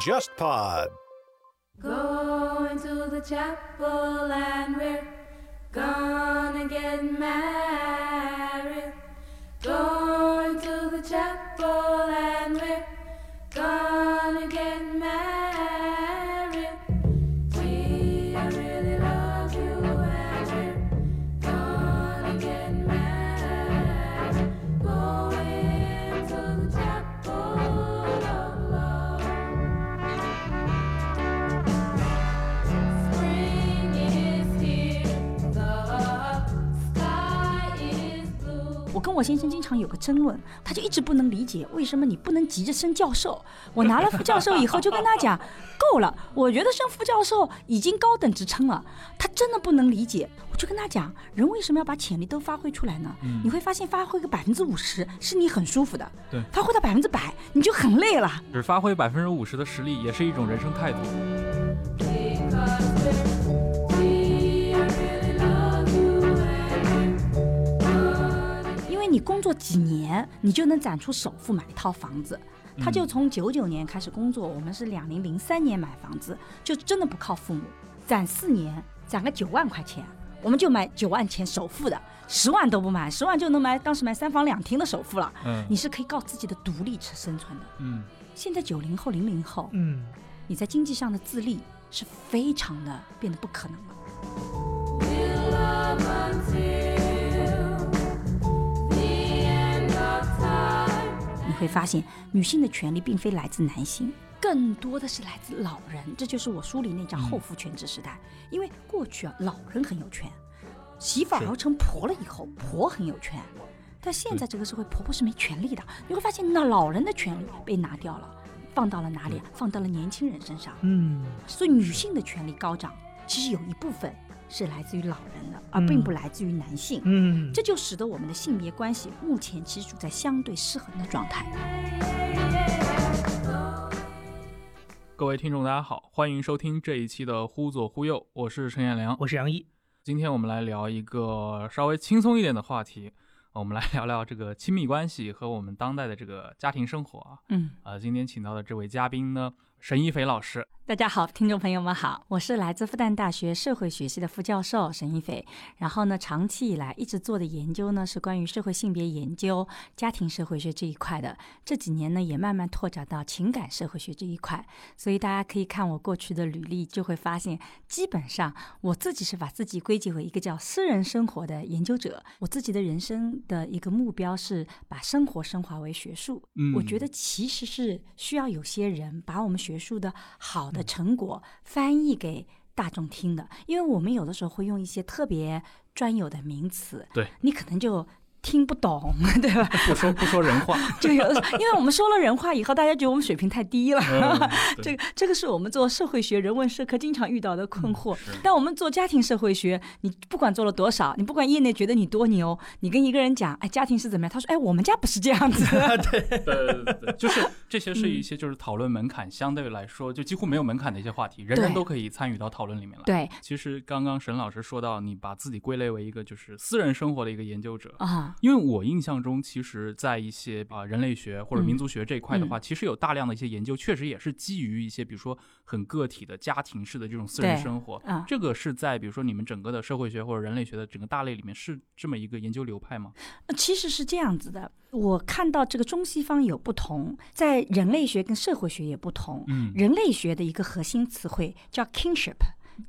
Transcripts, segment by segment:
Just Pod. Go into the chapel and we're gonna get mad. 我先生经常有个争论，他就一直不能理解为什么你不能急着升教授。我拿了副教授以后就跟他讲，够了，我觉得升副教授已经高等职称了。他真的不能理解，我就跟他讲，人为什么要把潜力都发挥出来呢？你会发现发挥个百分之五十是你很舒服的，对发挥到百分之百你就很累了。只发挥百分之五十的实力，也是一种人生态度。你工作几年，你就能攒出首付买一套房子。他就从九九年开始工作，我们是两零零三年买房子，就真的不靠父母，攒四年，攒个九万块钱，我们就买九万钱首付的，十万都不买，十万就能买当时买三房两厅的首付了。嗯你是可以靠自己的独立去生存的。嗯，现在九零后、零零后，嗯，你在经济上的自立是非常的变得不可能了。会发现，女性的权利并非来自男性，更多的是来自老人。这就是我书里那张后父权制时代。因为过去啊，老人很有权，媳妇儿熬成婆了以后，婆很有权。但现在这个社会，婆婆是没权利的。你会发现，那老人的权利被拿掉了，放到了哪里？放到了年轻人身上。嗯，所以，女性的权利高涨，其实有一部分是来自于老人的，而并不来自于男性。嗯，这就使得我们的性别关系目前其实处在相对失衡的状态。各位听众，大家好，欢迎收听这一期的《忽左忽右》，我是陈彦良。我是杨一，今天我们来聊一个稍微轻松一点的话题，我们来聊聊这个亲密关系和我们当代的这个家庭生活啊。嗯。呃，今天请到的这位嘉宾呢，沈一斐老师。大家好，听众朋友们好，我是来自复旦大学社会学系的副教授沈一斐。然后呢，长期以来一直做的研究呢是关于社会性别研究、家庭社会学这一块的。这几年呢，也慢慢拓展到情感社会学这一块。所以大家可以看我过去的履历，就会发现，基本上我自己是把自己归结为一个叫私人生活的研究者。我自己的人生的一个目标是把生活升华为学术。嗯我觉得其实是需要有些人把我们学术的好的成果翻译给大众听的，因为我们有的时候会用一些特别专有的名词，对。你可能就听不懂，对吧？不说不说人话，就有的时候，因为我们说了人话以后，大家觉得我们水平太低了。嗯 这个这个是我们做社会学、人文社科经常遇到的困惑。嗯但我们做家庭社会学，你不管做了多少，你不管业内觉得你多牛，你跟一个人讲，哎，家庭是怎么样？他说，哎，我们家不是这样子。对对对对，就是这些是一些就是讨论门槛相对来说就几乎没有门槛的一些话题，人人都可以参与到讨论里面来。对其实刚刚沈老师说到，你把自己归类为一个就是私人生活的一个研究者。啊，因为我印象中，其实，在一些啊、人类学或者民族学这一块的话，其实有大量的一些研究，确实也是基于一些，比如说很个体的家庭式的这种私人生活。啊这个是在比如说你们整个的社会学或者人类学的整个大类里面是这么一个研究流派吗？呃其实是这样子的，我看到这个中西方有不同，在人类学跟社会学也不同。嗯人类学的一个核心词汇叫 kinship，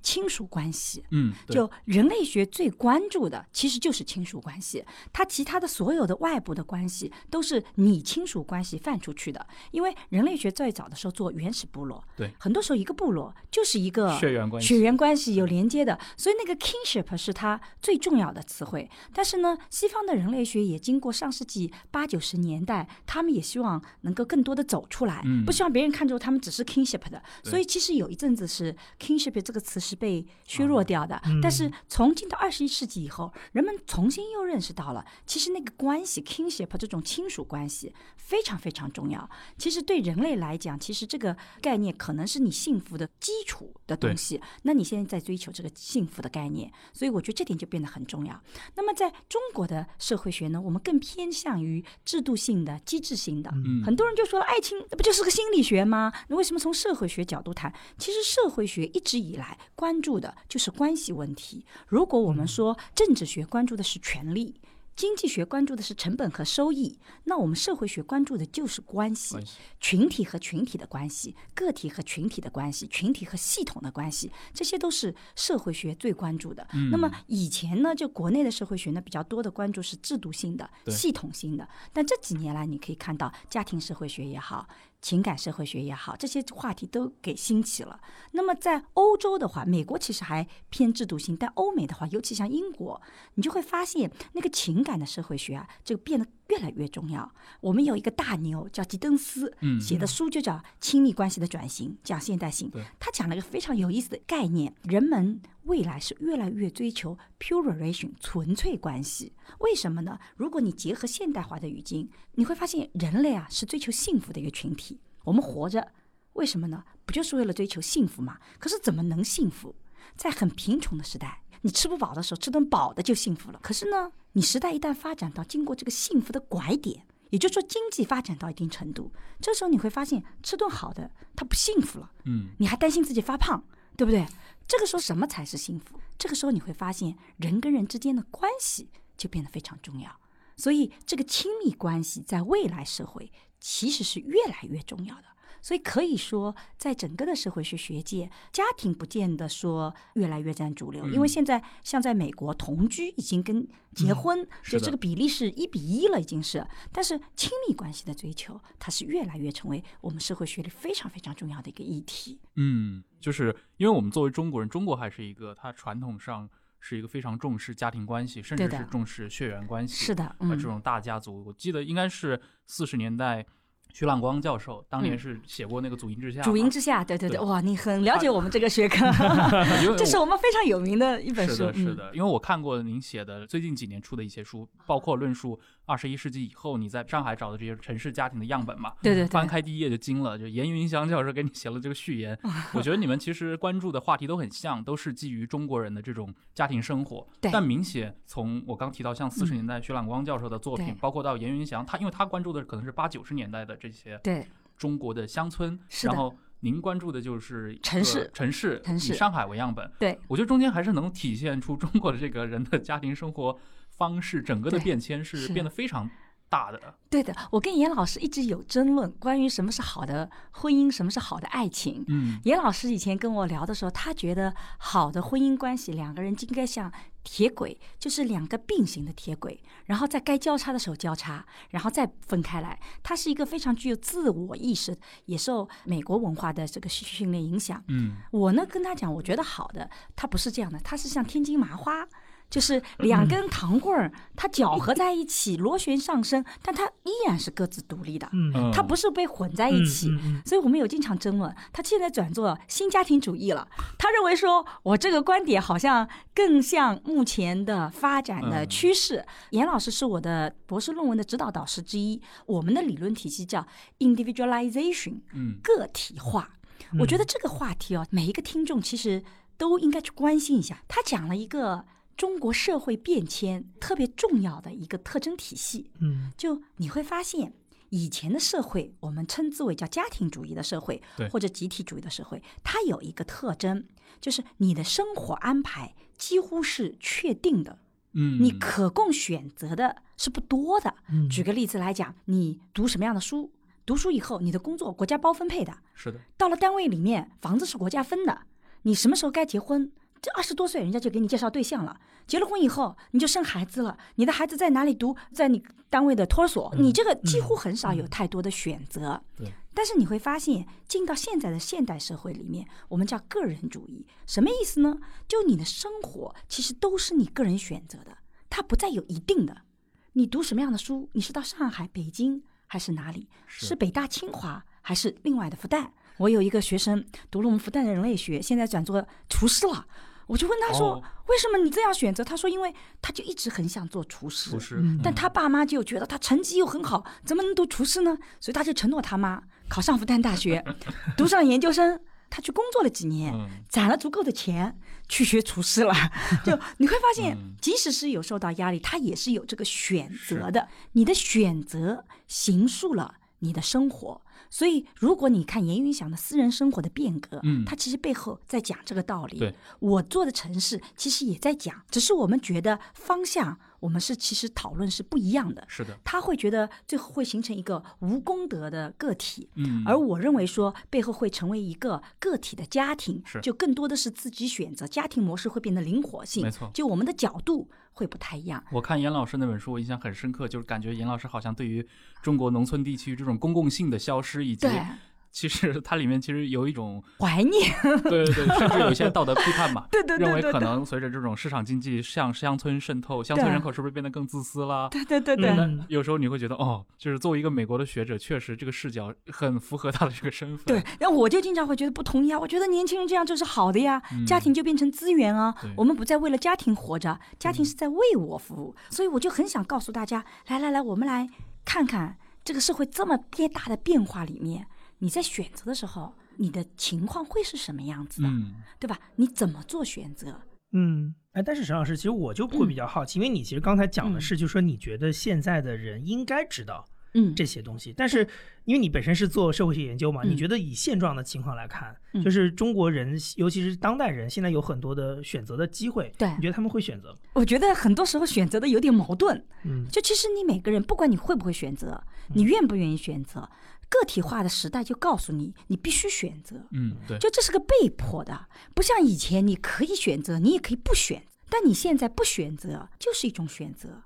亲属关系。嗯，就人类学最关注的其实就是亲属关系，它其他的所有的外部的关系都是你亲属关系泛出去的。因为人类学最早的时候做原始部落，对很多时候一个部落就是一个血缘关系血缘关系有连接的，所以那个 kinship 是它最重要的词汇。但是呢，西方的人类学也经过上世纪八九十年代，他们也希望能够更多的走出来，嗯不希望别人看作他们只是 kinship 的。所以其实有一阵子是 kinship 这个词是被削弱掉的。嗯但是从进到二十一世纪以后，人们重新又认识到了，其实那个关系 kinship 这种亲属关系非常非常重要。其实对人类来讲，其实这个概念可能是你幸福的基础的东西。那你现在在追求这个幸福的概念，所以我觉得这点就变得很重要。那么在中国的社会学呢，我们更偏向于制度性的、机制性的。嗯很多人就说了，爱情那不就是个心理学吗？那为什么从社会学角度谈？其实社会学一直以来关注的就是关系问题。如果我们说政治学关注的是权力，经济学关注的是成本和收益，那我们社会学关注的就是关系关系，群体和群体的关系，个体和群体的关系，群体和系统的关系，这些都是社会学最关注的。那么以前呢，就国内的社会学呢比较多的关注是制度性的、系统性的，但这几年来你可以看到家庭社会学也好。情感社会学也好，这些话题都给兴起了。那么在欧洲的话，美国其实还偏制度性，但欧美的话，尤其像英国，你就会发现那个情感的社会学啊，就变得越来越重要。我们有一个大牛叫吉登斯，嗯写的书就叫《亲密关系的转型》，讲现代性。他讲了一个非常有意思的概念：人们未来是越来越追求 pure relation 纯粹关系。为什么呢？如果你结合现代化的语境，你会发现人类啊是追求幸福的一个群体。我们活着，为什么呢？不就是为了追求幸福吗？可是怎么能幸福？在很贫穷的时代，你吃不饱的时候，吃顿饱的就幸福了。可是呢，你时代一旦发展到经过这个幸福的拐点，也就是说经济发展到一定程度，这时候你会发现吃顿好的，它不幸福了。嗯你还担心自己发胖，对不对？这个时候什么才是幸福？这个时候你会发现人跟人之间的关系就变得非常重要。所以这个亲密关系在未来社会其实是越来越重要的。所以可以说，在整个的社会学学界，家庭不见得说越来越占主流，因为现在像在美国，同居已经跟结婚，是的就这个比例是一比一了，已经是。但是亲密关系的追求，它是越来越成为我们社会学里非常非常重要的一个议题。嗯，就是因为我们作为中国人，中国还是一个它传统上是一个非常重视家庭关系，甚至是重视血缘关系。是的，嗯，呃这种大家族，我记得应该是四十年代，徐朗光教授当年嗯是写过那个《祖荫之下》嘛。主营之下，对对对，哇，你很了解我们这个学科 这是我们非常有名的一本书，是的，是嗯，的，因为我看过您写的最近几年出的一些书，包括论述二十一世纪以后你在上海找的这些城市家庭的样本嘛。对对对，翻开第一页就惊了，就严云香教授给你写了这个序言。我觉得你们其实关注的话题都很像，都是基于中国人的这种家庭生活。对但明显从我刚提到像四十嗯年代徐朗光教授的作品，对包括到严云祥，他因为他关注的可能是八九十年代的这些对中国的乡村，然后您关注的就是城市城市，城市以上海为样本。对我觉得中间还是能体现出中国的这个人的家庭生活方式，整个的变迁是是变得非常大的。对的。我跟严老师一直有争论，关于什么是好的婚姻，什么是好的爱情。嗯严老师以前跟我聊的时候，他觉得好的婚姻关系，两个人应该像铁轨，就是两个并行的铁轨，然后在该交叉的时候交叉，然后再分开来。他是一个非常具有自我意识，也受美国文化的这个训练影响。嗯我呢跟他讲，我觉得好的，他不是这样的，他是像天津麻花，就是两根糖棍儿，它搅合在一起，螺旋上升，但它依然是各自独立的，它不是被混在一起。所以我们有经常争论，他现在转做新家庭主义了。他认为说，我这个观点好像更像目前的发展的嗯趋势。严老师是我的博士论文的指导导师之一，我们的理论体系叫 individualization，嗯个体化。我觉得这个话题哦，每一个听众其实都应该去关心一下。他讲了一个中国社会变迁特别重要的一个特征体系，嗯就你会发现，以前的社会我们称之为叫家庭主义的社会对，或者集体主义的社会，它有一个特征，就是你的生活安排几乎是确定的，嗯，你可供选择的是不多的。嗯举个例子来讲，你读什么样的书？读书以后，你的工作国家包分配的，是的，到了单位里面，房子是国家分的，你什么时候该结婚？这二十多岁，人家就给你介绍对象了。结了婚以后，你就生孩子了。你的孩子在哪里读？在你单位的托儿所。你这个几乎很少有太多的选择。对。但是你会发现，进到现在的现代社会里面，我们叫个人主义，什么意思呢？就你的生活其实都是你个人选择的，它不再有一定的。你读什么样的书？你是到上海、北京还是哪里？是是北大、清华还是另外的复旦？我有一个学生读了我们复旦的人类学，现在转做厨师了。我就问他说：“哦为什么你这样选择？”他说：“因为他就一直很想做厨师，厨师，嗯但他爸妈就觉得他成绩又很好，怎么能读厨师呢？所以他就承诺他妈考上复旦大学，读上研究生。他去工作了几年，嗯攒了足够的钱去学厨师了。就你会发现嗯，即使是有受到压力，他也是有这个选择的。你的选择形塑了你的生活。所以，如果你看严云祥的私人生活的变革，嗯他其实背后在讲这个道理。对，我做的城市其实也在讲，只是我们觉得方向，我们是其实讨论是不一样的。是的，他会觉得最后会形成一个无功德的个体，嗯，而我认为说背后会成为一个个体的家庭是，就更多的是自己选择，家庭模式会变得灵活性，没错就我们的角度会不太一样。我看严老师那本书，我印象很深刻，就是感觉严老师好像对于中国农村地区这种公共性的消失，以及对，其实它里面其实有一种 怀念，对对对，甚至有一些道德批判嘛，对对对认为可能随着这种市场经济向乡村渗透，乡村人口是不是变得更自私了？对对对对，嗯有时候你会觉得，哦，就是作为一个美国的学者，确实这个视角很符合他的这个身份。对，然后我就经常会觉得不同意啊，我觉得年轻人这样就是好的呀，嗯家庭就变成资源啊，我们不再为了家庭活着，家庭是在为我服务，所以我就很想告诉大家，来来来，我们来看看这个社会这么变大的变化里面，你在选择的时候，你的情况会是什么样子的，嗯，对吧？你怎么做选择？嗯，哎，但是沈老师，其实我就会比较好奇，因为你其实刚才讲的是，就是说你觉得现在的人应该知道嗯，这些东西，但是因为你本身是做社会学研究嘛，嗯你觉得以现状的情况来看，嗯就是中国人，尤其是当代人，现在有很多的选择的机会，对你觉得他们会选择吗？我觉得很多时候选择的有点矛盾。嗯就其实你每个人，不管你会不会选择，你愿不愿意选择，个体化的时代就告诉你，你必须选择。嗯，对，就这是个被迫的，不像以前你可以选择，你也可以不选，但你现在不选择就是一种选择。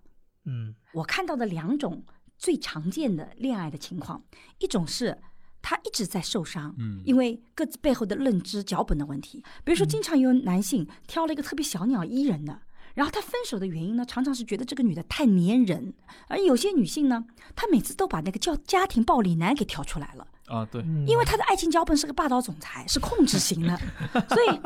嗯我看到的两种最常见的恋爱的情况，一种是他一直在受伤，嗯因为各自背后的认知脚本的问题。比如说，经常有男性挑了一个特别小鸟依人的。然后他分手的原因呢，常常是觉得这个女的太粘人，而有些女性呢，她每次都把那个叫家庭暴力男给挑出来了，啊，对，嗯，因为她的爱情脚本是个霸道总裁，是控制型的，所以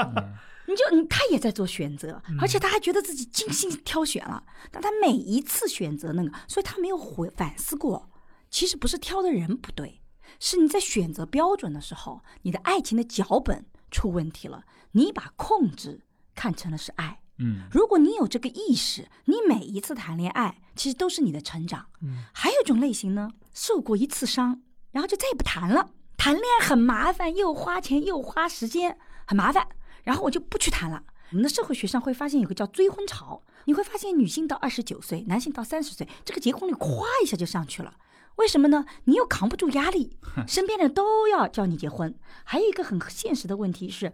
你就你他也在做选择，而且他还觉得自己精心挑选了，但他每一次选择那个，所以他没有回反思过，其实不是挑的人不对，是你在选择标准的时候，你的爱情的脚本出问题了，你把控制看成了是爱。嗯如果你有这个意识，你每一次谈恋爱其实都是你的成长。嗯还有一种类型呢，受过一次伤，然后就再也不谈了。谈恋爱很麻烦，又花钱又花时间，很麻烦。然后我就不去谈了。我们的社会学上会发现有个叫追婚潮，你会发现女性到二十九岁，男性到三十岁，这个结婚率咵一下就上去了。为什么呢？你又扛不住压力，身边的人都要叫你结婚。还有一个很现实的问题是，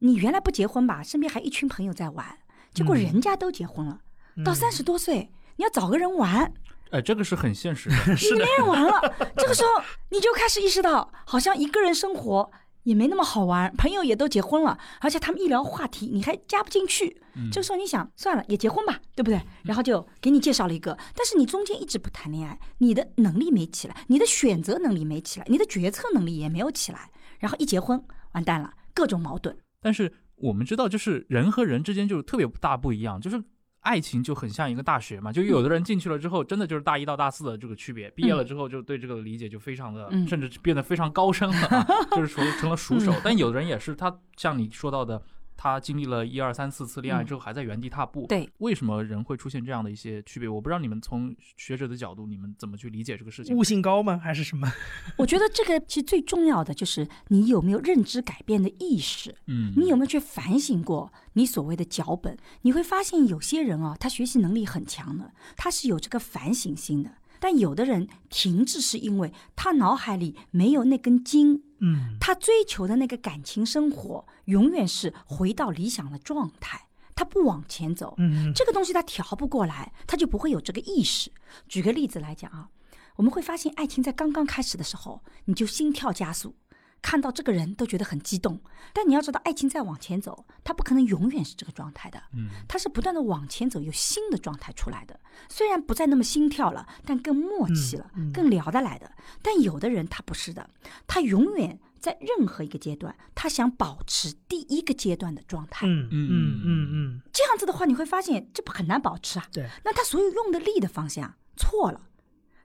你原来不结婚吧，身边还一群朋友在玩，结果人家都结婚了，到三十多岁，你要找个人玩，哎，这个是很现实的，你没人玩了。这个时候你就开始意识到，好像一个人生活也没那么好玩，朋友也都结婚了，而且他们一聊话题你还加不进去。这个时候你想，算了，也结婚吧，对不对？然后就给你介绍了一个，但是你中间一直不谈恋爱，你的能力没起来，你的选择能力没起来，你的决策能力也没有起来，然后一结婚完蛋了，各种矛盾。但是我们知道，就是人和人之间就是特别大不一样，就是爱情就很像一个大学嘛，就有的人进去了之后，真的就是大一到大四的这个区别，毕业了之后就对这个理解就非常的，嗯甚至变得非常高深了、啊，就是成成了熟手。但有的人也是，他像你说到的。他经历了一二三四次恋爱之后，还在原地踏步。对，为什么人会出现这样的一些区别？我不知道你们从学者的角度，你们怎么去理解这个事情悟？性高吗？还是什么？我觉得这个其实最重要的就是你有没有认知改变的意识。嗯，你有没有去反省过你所谓的脚本？你会发现有些人啊，他学习能力很强的，他是有这个反省心的。但有的人停滞是因为他脑海里没有那根筋，嗯他追求的那个感情生活永远是回到理想的状态，他不往前走。嗯这个东西他调不过来，他就不会有这个意识。举个例子来讲啊，我们会发现爱情在刚刚开始的时候，你就心跳加速，看到这个人都觉得很激动。但你要知道，爱情在往前走，它不可能永远是这个状态的，嗯，它是不断的往前走，有新的状态出来的。虽然不再那么心跳了，但更默契了，更聊得来的。但有的人他不是的，他永远在任何一个阶段，他想保持第一个阶段的状态。嗯嗯嗯嗯，这样子的话，你会发现这不很难保持啊。对，那他所有用的力的方向错了，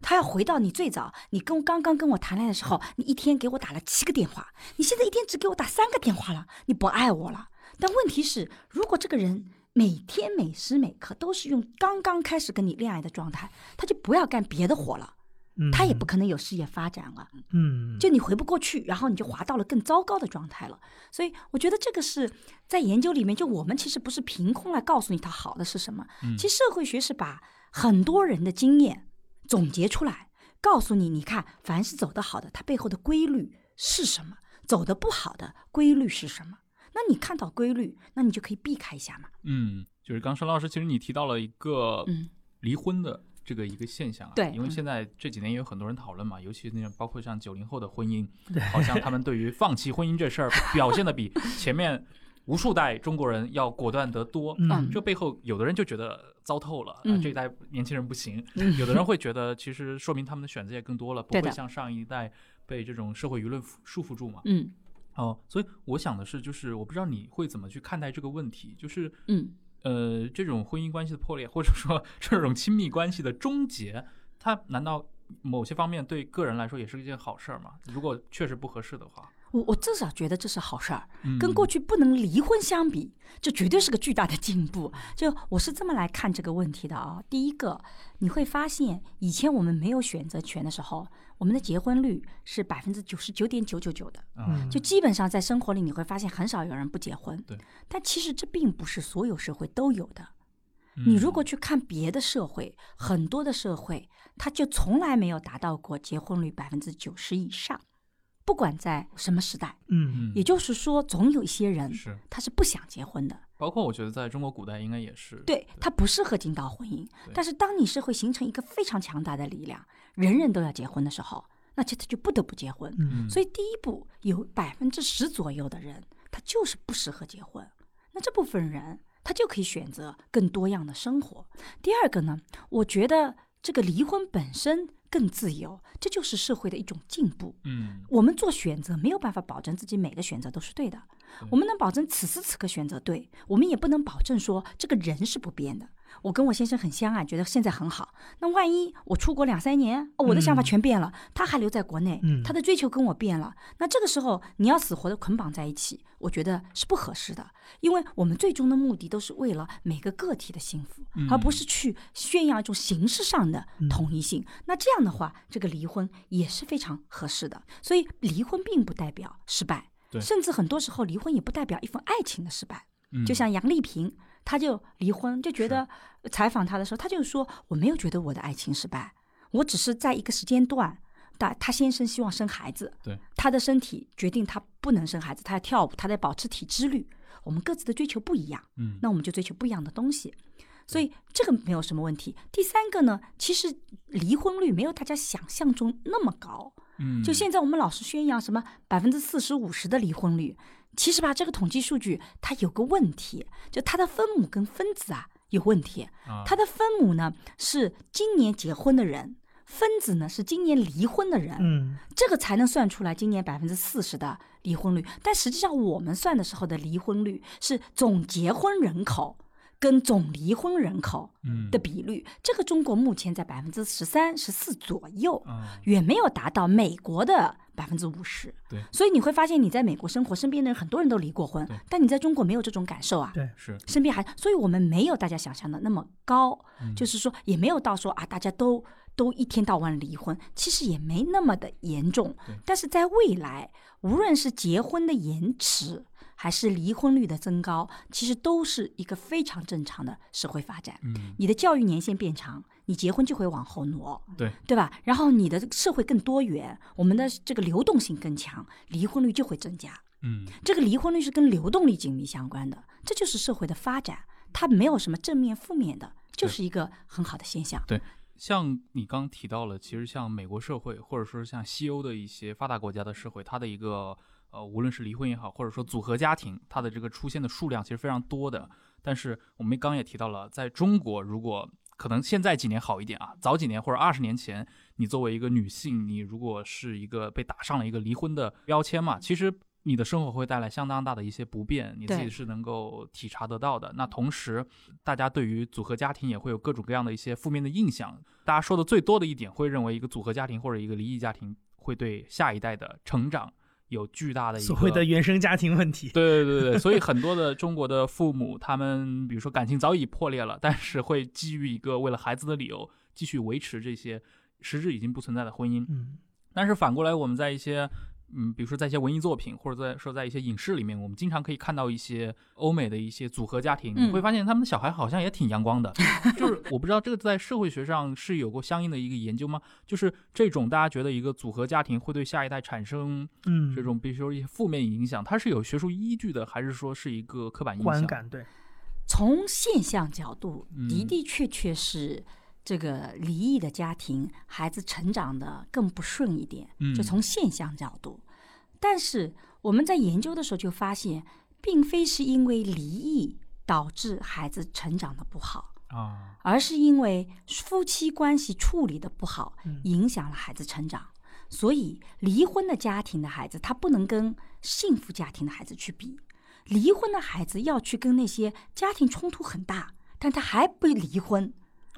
他要回到你最早，你跟刚刚跟我谈恋爱的时候，你一天给我打了七个电话，你现在一天只给我打三个电话了，你不爱我了。但问题是，如果这个人每天每时每刻都是用刚刚开始跟你恋爱的状态，他就不要干别的活了，嗯他也不可能有事业发展了。嗯，就你回不过去，然后你就滑到了更糟糕的状态了。所以我觉得这个是在研究里面，就我们其实不是凭空来告诉你他好的是什么，其实社会学是把很多人的经验总结出来，告诉你，你看，凡是走得好的，它背后的规律是什么；走得不好的规律是什么。那你看到规律，那你就可以避开一下嘛。嗯，就是刚申老师，其实你提到了一个嗯离婚的这个一个现象啊，对嗯因为现在这几年也有很多人讨论嘛，尤其那种包括像九零后的婚姻，对好像他们对于放弃婚姻这事儿表现的比前面无数代中国人要果断得多。嗯。这背后，有的人就觉得糟透了，啊嗯。这一代年轻人不行；嗯。有的人会觉得，其实说明他们的选择也更多了，不会像上一代被这种社会舆论束缚住嘛。嗯。哦，所以我想的是，就是我不知道你会怎么去看待这个问题，就是嗯。呃，这种婚姻关系的破裂，或者说 这种亲密关系的终结，它难道某些方面对个人来说也是一件好事儿吗？如果确实不合适的话，我我至少觉得这是好事儿。嗯跟过去不能离婚相比，这绝对是个巨大的进步。就我是这么来看这个问题的啊。第一个，你会发现以前我们没有选择权的时候，我们的结婚率是百分之九十九点九九九的，嗯就基本上在生活里你会发现很少有人不结婚。对，但其实这并不是所有社会都有的。你如嗯果去看别的社会，很多的社会，它就从来没有达到过结婚率百分之九十以上，不管在什么时代。嗯嗯也就是说，总有一些人是，他是不想结婚的，包括我觉得在中国古代应该也是，对他不适合进到婚姻。但是当你社会形成一个非常强大的力量，人人都要结婚的时候，那这他就不得不结婚。嗯所以第一步有百分之十左右的人，他就是不适合结婚。那这部分人他就可以选择更多样的生活。第二个呢，我觉得这个离婚本身更自由，这就是社会的一种进步。嗯我们做选择没有办法保证自己每个选择都是对的，我们能保证此时此刻选择对，我们也不能保证说这个人是不变的。我跟我先生很相爱，觉得现在很好。那万一我出国两三年，哦我的想法嗯全变了，他还留在国内，嗯他的追求跟我变了，那这个时候你要死活的捆绑在一起，我觉得是不合适的，因为我们最终的目的都是为了每个个体的幸福，而不是去炫耀一种形式上的统一性。那这样的话，这个离婚也是非常合适的。所以离婚并不代表失败，甚至很多时候离婚也不代表一份爱情的失败。嗯就像杨丽萍，她就离婚，就觉得采访他的时候，他就说我没有觉得我的爱情失败，我只是在一个时间段，但他先生希望生孩子，对，他的身体决定他不能生孩子，他要跳舞，他在保持体脂率，我们各自的追求不一样，嗯那我们就追求不一样的东西。所以这个没有什么问题。第三个呢，其实离婚率没有大家想象中那么高。嗯，就现在我们老是宣扬什么百分之四十五十的离婚率，其实吧，这个统计数据它有个问题，就它的分母跟分子啊有问题。啊它的分母呢是今年结婚的人，分子呢是今年离婚的人，嗯这个才能算出来今年百分之四十的离婚率。但实际上我们算的时候的离婚率是总结婚人口跟总离婚人口嗯的比率，这个中国目前在百分之十三、十四左右。啊远没有达到美国的百分之五十。对所以你会发现你在美国生活，身边的人很多人都离过婚，但你在中国没有这种感受啊。对是身边还，所以我们没有大家想象的那么高，嗯就是说也没有到说啊，大家都都一天到晚离婚，其实也没那么的严重对。但是在未来，无论是结婚的延迟，还是离婚率的增高，其实都是一个非常正常的社会发展。嗯你的教育年限变长，你结婚就会往后挪，对对吧？然后你的社会更多元，我们的这个流动性更强，离婚率就会增加。嗯这个离婚率是跟流动力紧密相关的，这就是社会的发展，它没有什么正面负面的，就是一个很好的现象。对像你刚提到了，其实像美国社会，或者说像西欧的一些发达国家的社会，它的一个呃，无论是离婚也好，或者说组合家庭，它的这个出现的数量其实非常多的。但是我们刚刚也提到了，在中国，如果可能现在几年好一点啊，早几年或者二十年前，你作为一个女性，你如果是一个被打上了一个离婚的标签嘛，其实你的生活会带来相当大的一些不便，你自己是能够体察得到的。那同时，大家对于组合家庭也会有各种各样的一些负面的印象。大家说的最多的一点，会认为一个组合家庭或者一个离异家庭会对下一代的成长有巨大的一个所谓的原生家庭问题。对对对对，所以很多的中国的父母，他们比如说感情早已破裂了，但是会基于一个为了孩子的理由，继续维持这些实质已经不存在的婚姻。嗯，但是反过来，我们在一些嗯，比如说在一些文艺作品，或者在说在一些影视里面，我们经常可以看到一些欧美的一些组合家庭，嗯你会发现他们的小孩好像也挺阳光的。就是我不知道这个在社会学上是有过相应的一个研究吗？就是这种大家觉得一个组合家庭会对下一代产生嗯，这种比如说一些负面影响，它是有学术依据的，还是说是一个刻板印象？观感对，从现象角度，嗯的的确确是这个离异的家庭，孩子成长的更不顺一点。嗯就从现象角度，但是我们在研究的时候就发现，并非是因为离异导致孩子成长的不好，啊，而是因为夫妻关系处理的不好嗯，影响了孩子成长。所以，离婚的家庭的孩子，他不能跟幸福家庭的孩子去比。离婚的孩子要去跟那些家庭冲突很大，但他还不离婚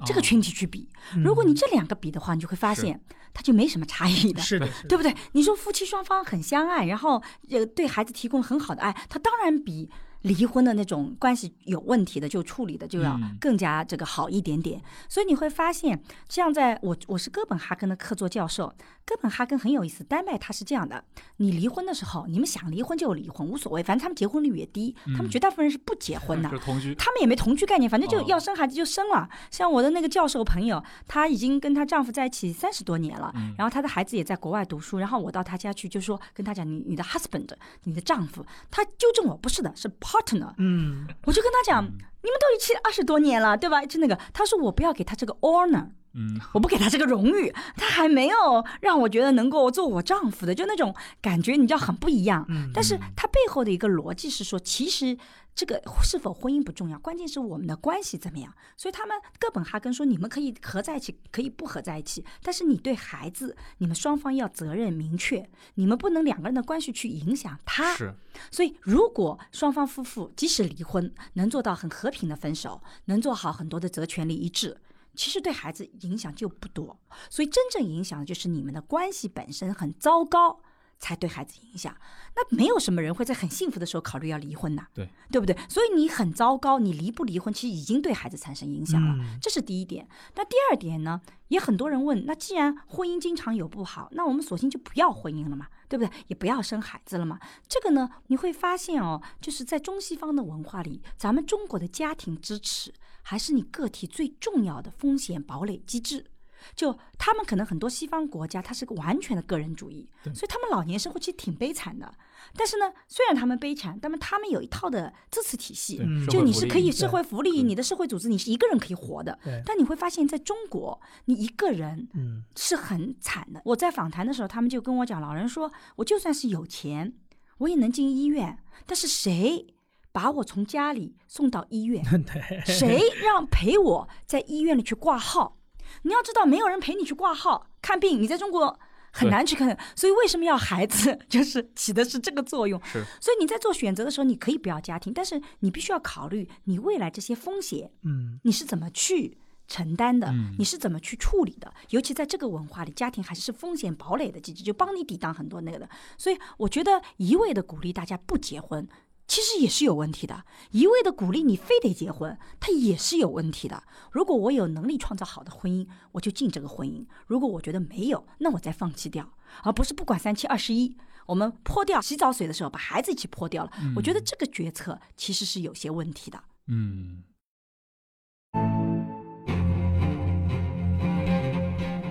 这个哦群体去比。如果你这两个比的话，你就会发现它就没什么差异的。是的，对不对？你说夫妻双方很相爱，然后呃对孩子提供很好的爱，他当然比离婚的那种关系有问题的就处理的就要嗯更加这个好一点点。所以你会发现，像在我我是哥本哈根的客座教授，哥本哈根很有意思，丹麦它是这样的：你离婚的时候，你们想离婚就离婚，无所谓，反正他们结婚率也低，他们绝大部分人是不结婚的就。是 同居。他们也没同居概念，反正就哦要生孩子就生了。像我的那个教授朋友，她已经跟她丈夫在一起三十多年了，嗯然后她的孩子也在国外读书，然后我到她家去，就说跟她讲，你你的 husband，你的丈夫，她纠正我，不是的，是 partner。嗯，我就跟她讲，你们都一起二十多年了，对吧？就那个，她说我不要给他这个 honor。嗯，我不给他这个荣誉，他还没有让我觉得能够做我丈夫的，就那种感觉，你知道很不一样。嗯但是他背后的一个逻辑是说，其实这个是否婚姻不重要，关键是我们的关系怎么样。所以他们哥本哈根说，你们可以合在一起，可以不合在一起，但是你对孩子，你们双方要责任明确，你们不能两个人的关系去影响他。是，所以，如果双方夫妇即使离婚，能做到很和平的分手，能做好很多的责权利一致，其实对孩子影响就不多。所以，真正影响的就是你们的关系本身很糟糕，才对孩子影响。那没有什么人会在很幸福的时候考虑要离婚呐，对对不对？所以你很糟糕，你离不离婚，其实已经对孩子产生影响了。嗯这是第一点。那第二点呢？也很多人问，那既然婚姻经常有不好，那我们索性就不要婚姻了嘛，对不对？也不要生孩子了嘛。这个呢，你会发现哦，就是在中西方的文化里，咱们中国的家庭支持还是你个体最重要的风险堡垒机制。就他们可能很多西方国家，它是个完全的个人主义，所以他们老年生活其实挺悲惨的。但是呢，虽然他们悲惨，但是他们有一套的支持体系就你是可以社会福利，你的社会组织，你是一个人可以活的。但你会发现在中国，你一个人嗯是很惨的。我在访谈的时候，他们就跟我讲，老人说，我就算是有钱，我也能进医院，但是谁把我从家里送到医院？对，谁让陪我在医院里去挂号？你要知道，没有人陪你去挂号看病，你在中国很难去看。所以为什么要孩子？就是起的是这个作用。是，所以你在做选择的时候，你可以不要家庭，但是你必须要考虑你未来这些风险，嗯你是怎么去承担的嗯，你是怎么去处理的。尤其在这个文化里，家庭还是风险堡垒的机制，就帮你抵挡很多那个的。所以我觉得一味的鼓励大家不结婚。其实也是有问题的，一味的鼓励你非得结婚，它也是有问题的。如果我有能力创造好的婚姻，我就进这个婚姻；如果我觉得没有，那我再放弃掉，而不是不管三七二十一，我们泼掉洗澡水的时候把孩子一起泼掉了。我觉得这个决策其实是有些问题的。嗯。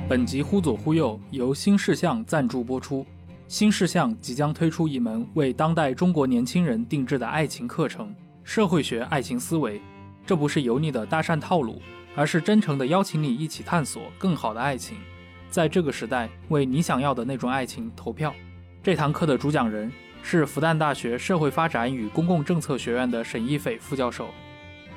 本集忽左忽右由新事项赞助播出。新事项即将推出一门为当代中国年轻人定制的爱情课程——社会学爱情思维。这不是油腻的搭讪套路，而是真诚的邀请你一起探索更好的爱情，在这个时代为你想要的那种爱情投票。这堂课的主讲人是复旦大学社会发展与公共政策学院的沈一斐副教授。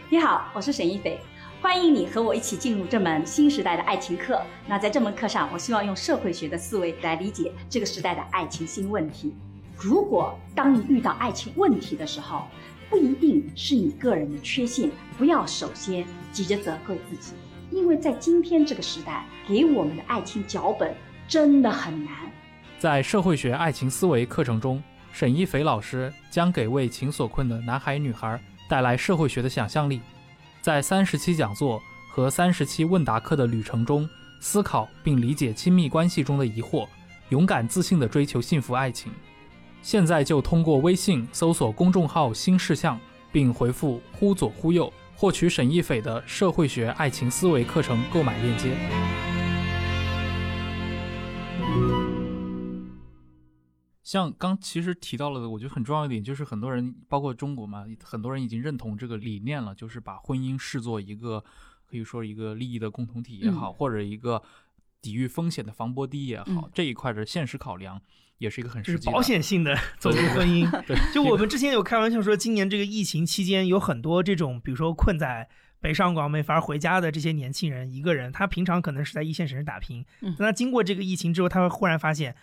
你好，我是沈一斐，欢迎你和我一起进入这门新时代的爱情课。那在这门课上，我希望用社会学的思维来理解这个时代的爱情新问题。如果当你遇到爱情问题的时候，不一定是你个人的缺陷，不要首先急着责怪自己，因为在今天这个时代，给我们的爱情脚本真的很难。在社会学爱情思维课程中，沈一斐老师将给为情所困的男孩女孩带来社会学的想象力，在三十期讲座和三十期问答课的旅程中，思考并理解亲密关系中的疑惑，勇敢自信地追求幸福爱情。现在就通过微信搜索公众号“新事项”，并回复“忽左忽右”，获取沈一斐的社会学爱情思维课程购买链接。像刚其实提到了的，我觉得很重要一点就是很多人，包括中国嘛，很多人已经认同这个理念了，就是把婚姻视作一个可以说一个利益的共同体也好，或者一个抵御风险的防波堤也好，嗯这一块的现实考量也是一个很实际的。保险性的走入婚姻。对，就我们之前有开玩笑说，今年这个疫情期间有很多这种，比如说困在北上广没法回家的这些年轻人，一个人他平常可能是在一线城市打拼，嗯但他经过这个疫情之后，他会忽然发现。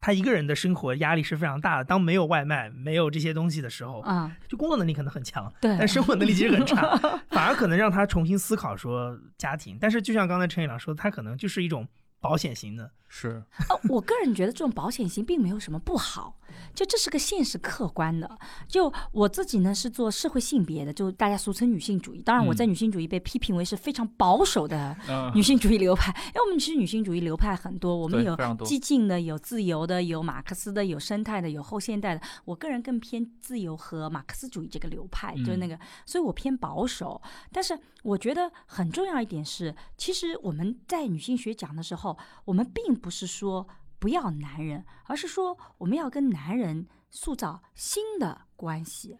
他一个人的生活压力是非常大的。当没有外卖、没有这些东西的时候，啊、就工作能力可能很强，对但生活能力其实很差，反而可能让他重新思考说家庭。但是就像刚才陈宇朗说的，他可能就是一种保险型的，是呃，我个人觉得这种保险型并没有什么不好，就这是个现实客观的。就我自己呢是做社会性别的，就大家俗称女性主义。当然，我在嗯女性主义被批评为是非常保守的嗯女性主义流派，因为我们其实女性主义流派很多，我们有激进的，有自由的，有马克思的，有生态的，有后现代的。我个人更偏自由和马克思主义这个流派，就是那嗯个，所以我偏保守。但是我觉得很重要一点是，其实我们在女性学讲的时候，我们并不是说不要男人，而是说我们要跟男人塑造新的关系，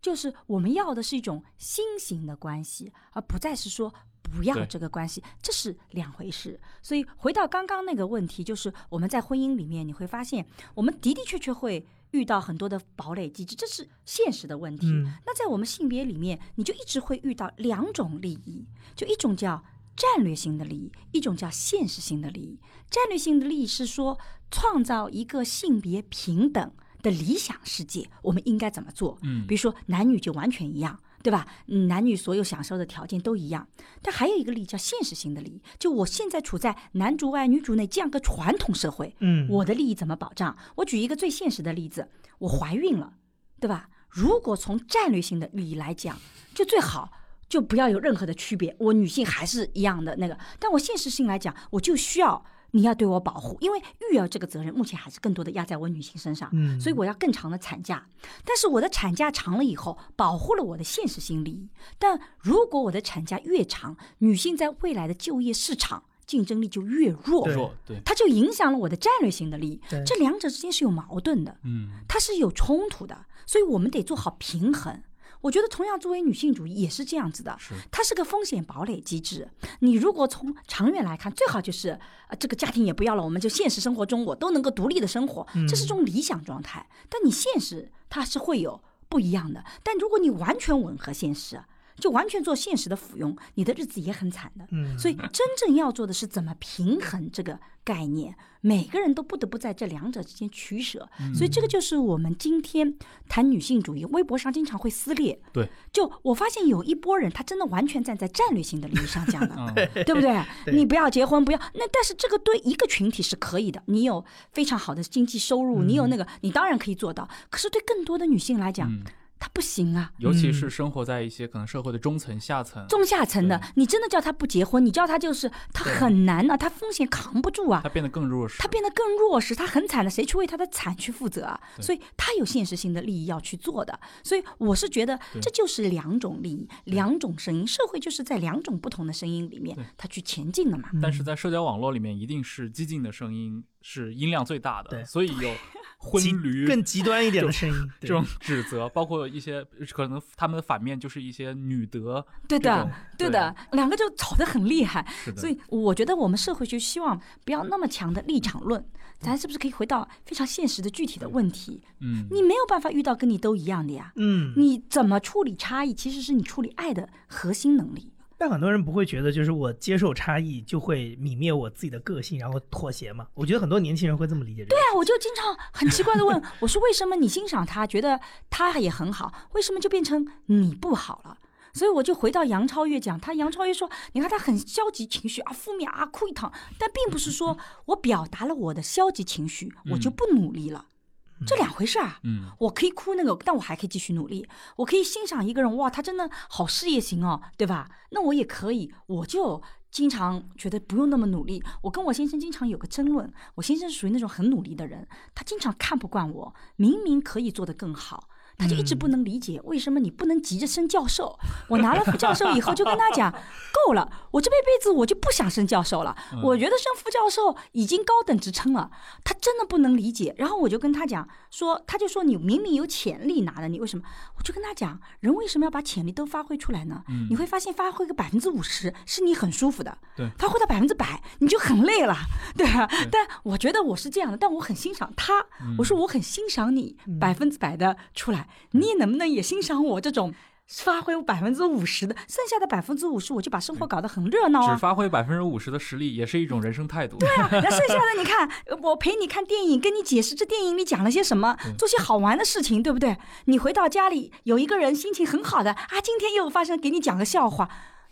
就是我们要的是一种新型的关系，而不再是说。不要这个关系，这是两回事。所以回到刚刚那个问题，就是我们在婚姻里面，你会发现，我们的的确确会遇到很多的堡垒机制，这是现实的问题。嗯那在我们性别里面，你就一直会遇到两种利益，就一种叫战略性的利益，一种叫现实性的利益。战略性的利益是说创造一个性别平等的理想世界，我们应该怎么做？嗯比如说男女就完全一样。对吧？嗯男女所有享受的条件都一样，但还有一个利益叫现实性的利益，就我现在处在男主外女主内这样个传统社会，嗯，我的利益怎么保障？我举一个最现实的例子，我怀孕了，对吧？如果从战略性的利益来讲，就最好就不要有任何的区别，我女性还是一样的那个。但我现实性来讲，我就需要你要对我保护，因为育儿这个责任目前还是更多的压在我女性身上，嗯所以我要更长的产假。但是我的产假长了以后，保护了我的现实性利益。但如果我的产假越长，女性在未来的就业市场竞争力就越弱。对弱对，它就影响了我的战略性的利益。这两者之间是有矛盾的，嗯它是有冲突的，所以我们得做好平衡。我觉得同样作为女性主义也是这样子的，是它是个风险堡垒机制。你如果从长远来看，最好就是呃这个家庭也不要了，我们就现实生活中我都能够独立的生活，这是种理想状态。但你现实它是会有不一样的。但如果你完全吻合现实，就完全做现实的附庸，你的日子也很惨的。嗯所以真正要做的是怎么平衡这个概念，每个人都不得不在这两者之间取舍。所以这个就是我们今天谈女性主义，微博上经常会撕裂。对，就我发现有一波人，他真的完全站在战略性的利益上讲的。嗯对不对？你不要结婚，不要那，但是这个对一个群体是可以的。你有非常好的经济收入，你有那个，你当然可以做到。可是对更多的女性来讲，嗯，她不行啊。尤其是生活在一些可能社会的中层、下层，中下层的，你真的叫他不结婚，你叫他就是他很难啊，他风险扛不住啊他，变得更弱势。他变得更弱势，他很惨的，谁去为他的惨去负责啊？所以他有现实性的利益要去做的。所以我是觉得这就是两种利益，两种声音，社会就是在两种不同的声音里面他，去前进的嘛。但是在社交网络里面，一定是激进的声音是音量最大的，对所以有 婚驴更极端一点的声音，这种指责，包括一些可能他们的反面就是一些女德，对的，对的，两个就吵得很厉害。所以我觉得我们社会就希望不要那么强的立场论，咱是不是可以回到非常现实的具体的问题？嗯，你没有办法遇到跟你都一样的呀。嗯，你怎么处理差异，其实是你处理爱的核心能力。但很多人不会觉得，就是我接受差异就会泯灭我自己的个性，然后妥协嘛？我觉得很多年轻人会这么理解这个。对啊，我就经常很奇怪的问，我说为什么你欣赏他，觉得他也很好，为什么就变成你不好了？所以我就回到杨超越讲，他杨超越说，你看他很消极情绪啊，负面啊，哭一趟，但并不是说 我表达了我的消极情绪，我就不努力了。这两回事啊！嗯我可以哭那个，但我还可以继续努力。我可以欣赏一个人，哇，他真的好事业型哦，对吧？那我也可以，我就经常觉得不用那么努力。我跟我先生经常有个争论，我先生是属于那种很努力的人，他经常看不惯我，明明可以做得更好。他就一直不能理解为什么你不能急着升教授。我拿了副教授以后就跟他讲，够了，我这辈辈子我就不想升教授了。我觉得升副教授已经高等职称了。他真的不能理解。然后我就跟他讲说，他就说你明明有潜力拿的，你为什么？我就跟他讲，人为什么要把潜力都发挥出来呢？你会发现发挥个百分之五十是你很舒服的，对发挥到百分之百你就很累了，对吧？但我觉得我是这样的，但我很欣赏他。我说我很欣赏你百分之百的出来，你能不能也欣赏我这种？发挥百分之五十的，剩下的百分之五十，我就把生活搞得很热闹啊。只发挥百分之五十的实力，也是一种人生态度。对啊，那剩下的你看，呃我陪你看电影，跟你解释这电影里讲了些什么，做些好玩的事情，对不对？你回到家里，有一个人心情很好的啊，今天又发生，给你讲个笑话。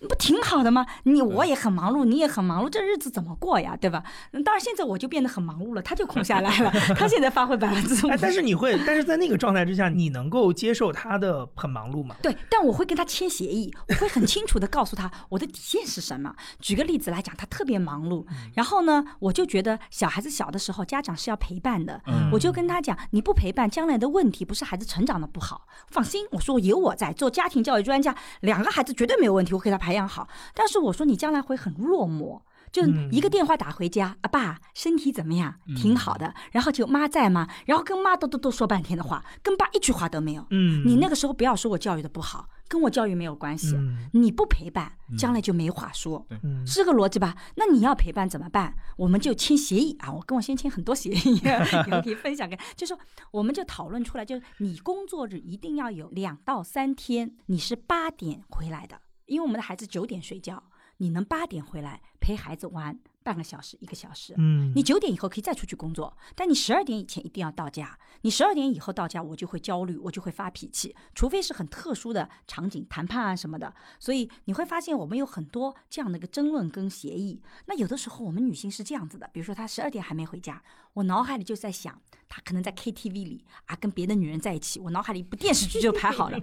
不挺好的吗？你我也很忙碌，你也很忙碌，这日子怎么过呀？对吧？嗯当然，现在我就变得很忙碌了，他就空下来了，他现在发挥百分之五哎，但是你会，但是在那个状态之下，你能够接受他的很忙碌吗？对，但我会跟他签协议，我会很清楚的告诉他我的底线是什么。举个例子来讲，他特别忙碌，然后呢，我就觉得小孩子小的时候，家长是要陪伴的，嗯我就跟他讲，你不陪伴，将来的问题不是孩子成长的不好，放心，我说有我在，做家庭教育专家，两个孩子绝对没有问题，我给他培养好。但是我说你将来会很落寞。就一个电话打回家，啊爸，身体怎么样？挺好的。然后就妈在吗？然后跟妈都都都说半天的话，跟爸一句话都没有。嗯，你那个时候不要说我教育的不好，跟我教育没有关系。嗯你不陪伴，将来就没话说，嗯是个逻辑吧？那你要陪伴怎么办？我们就签协议啊！我跟我先签很多协议，以后可以分享给，就说我们就讨论出来，就是你工作日一定要有两到三天，你是八点回来的，因为我们的孩子九点睡觉，你能八点回来陪孩子玩半个小时、一个小时，嗯，你九点以后可以再出去工作，但你十二点以前一定要到家。你十二点以后到家，我就会焦虑，我就会发脾气，除非是很特殊的场景，谈判啊什么的。所以你会发现，我们有很多这样的一个争论跟协议。那有的时候我们女性是这样子的，比如说她十二点还没回家，我脑海里就在想，她可能在 KTV 里啊跟别的女人在一起，我脑海里一部电视剧就排好了。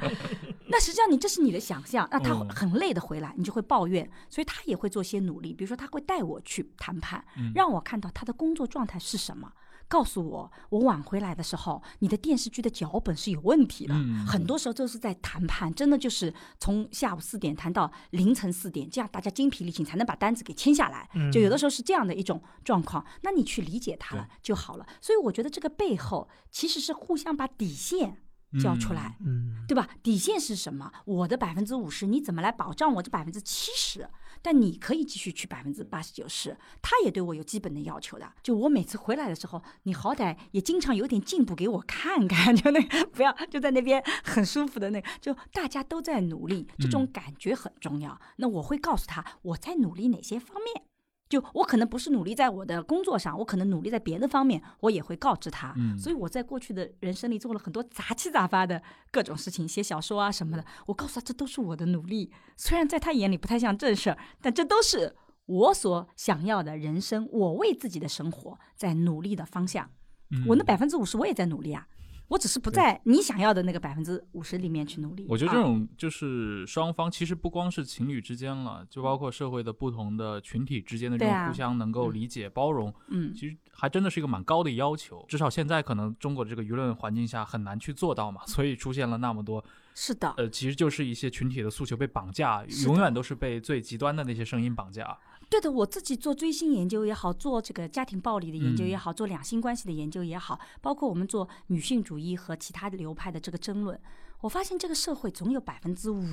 那实际上你这是你的想象，那她嗯很累的回来，你就会抱怨，所以他也会做些努力，比如说他会带我去谈判，嗯让我看到他的工作状态是什么。告诉我，我晚回来的时候，你的电视剧的脚本是有问题的。嗯很多时候都是在谈判，真的就是从下午四点谈到凌晨四点，这样大家精疲力尽才能把单子给签下来。嗯就有的时候是这样的一种状况，那你去理解他了就好了。所以我觉得这个背后其实是互相把底线交出来。嗯对吧？底线是什么？我的百分之五十，你怎么来保障我这百分之七十？但你可以继续去百分之八十九十，他也对我有基本的要求的。就我每次回来的时候，你好歹也经常有点进步给我看看，就那个不要就在那边 很舒服的那个，就大家都在努力，这种感觉很重要。那我会告诉他我在努力哪些方面。就我可能不是努力在我的工作上，我可能努力在别的方面，我也会告知他。嗯所以我在过去的人生里做了很多杂七杂八的各种事情，写小说啊什么的。我告诉他，这都是我的努力，虽然在他眼里不太像正事儿，但这都是我所想要的人生，我为自己的生活在努力的方向。嗯我那百分之五十我也在努力啊，我只是不在你想要的那个百分之五十里面去努力。我觉得这啊种就是双方，其实不光是情侣之间了，就包括社会的不同的群体之间的这种互相能够理解、包容，嗯，其实还真的是一个蛮高的要求。至少现在可能中国的这个舆论环境下很难去做到嘛，所以出现了那么多是的，呃，其实就是一些群体的诉求被绑架，永远都是被最极端的那些声音绑架。对的，我自己做追星研究也好，做这个家庭暴力的研究也嗯好，做两性关系的研究也好，包括我们做女性主义和其他流派的这个争论，我发现这个社会总有百分之五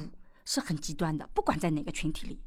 是很极端的，不管在哪个群体里。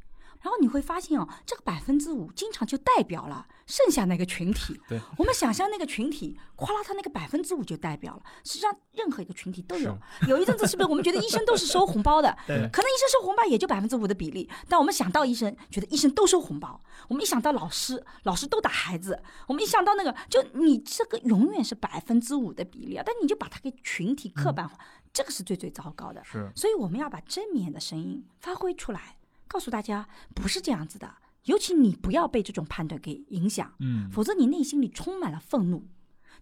然后你会发现哦，这个百分之五经常就代表了剩下那个群体。对，我们想象那个群体，哗啦，他那个百分之五就代表了。实际上，任何一个群体都有。有一阵子是不是我们觉得医生都是收红包的？对可能医生收红包也就百分之五的比例，但我们想到医生，觉得医生都收红包；我们一想到老师，老师都打孩子；我们一想到那个，就你这个永远是百分之五的比例啊，但你就把它给群体刻板化，这个是最最糟糕的。是所以我们要把正面的声音发挥出来，告诉大家不是这样子的。尤其你不要被这种判断给影响，嗯否则你内心里充满了愤怒，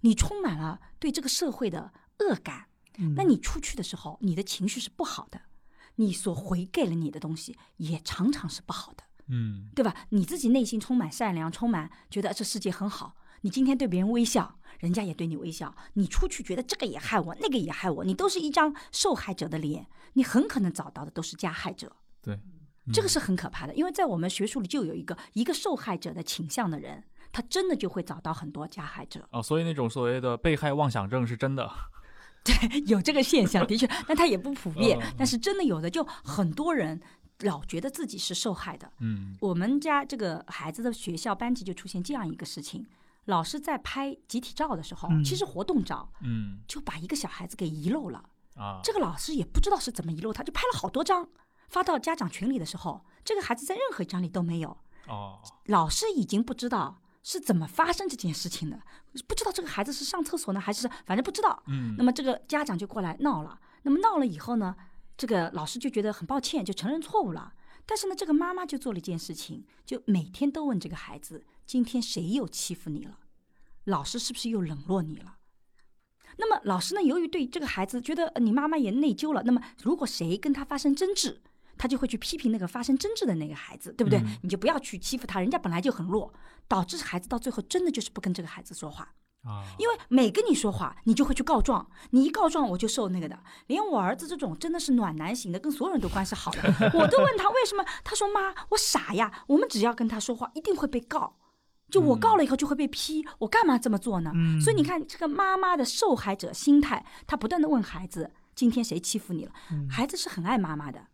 你充满了对这个社会的恶感。嗯那你出去的时候，你的情绪是不好的，你所回给了你的东西也常常是不好的，嗯对吧？你自己内心充满善良，充满觉得这世界很好。你今天对别人微笑，人家也对你微笑。你出去觉得这个也害我，那个也害我，你都是一张受害者的脸，你很可能找到的都是加害者。对，这个是很可怕的，因为在我们学术里就有一个一个受害者的倾向的人，他真的就会找到很多加害者。哦，所以那种所谓的被害妄想症是真的。对有这个现象，的确，但它也不普遍。但是真的有的，就很多人老觉得自己是受害的。嗯我们家这个孩子的学校班级就出现这样一个事情：老师在拍集体照的时候，嗯其实活动照嗯就把一个小孩子给遗漏了。啊，这个老师也不知道是怎么遗漏，他就拍了好多张，发到家长群里的时候，这个孩子在任何一张里都没有。哦老师已经不知道是怎么发生这件事情的，不知道这个孩子是上厕所呢，还是反正不知道。嗯那么这个家长就过来闹了。那么闹了以后呢，这个老师就觉得很抱歉，就承认错误了。但是呢，这个妈妈就做了一件事情，就每天都问这个孩子：今天谁又欺负你了？老师是不是又冷落你了？那么老师呢，由于对这个孩子觉得呃你妈妈也内疚了，那么如果谁跟他发生争执，他就会去批评那个发生争执的那个孩子，对不对？嗯你就不要去欺负他，人家本来就很弱，导致孩子到最后真的就是不跟这个孩子说话。啊，因为每跟你说话，你就会去告状，你一告状我就受那个的。连我儿子这种真的是暖男型的，跟所有人都关系好的，我都问他为什么，他说妈，我傻呀，我们只要跟他说话，一定会被告。就我告了以后就会被批，我干嘛这么做呢？嗯所以你看，这个妈妈的受害者心态，他不断的问孩子：今天谁欺负你了？孩子是很爱妈妈的，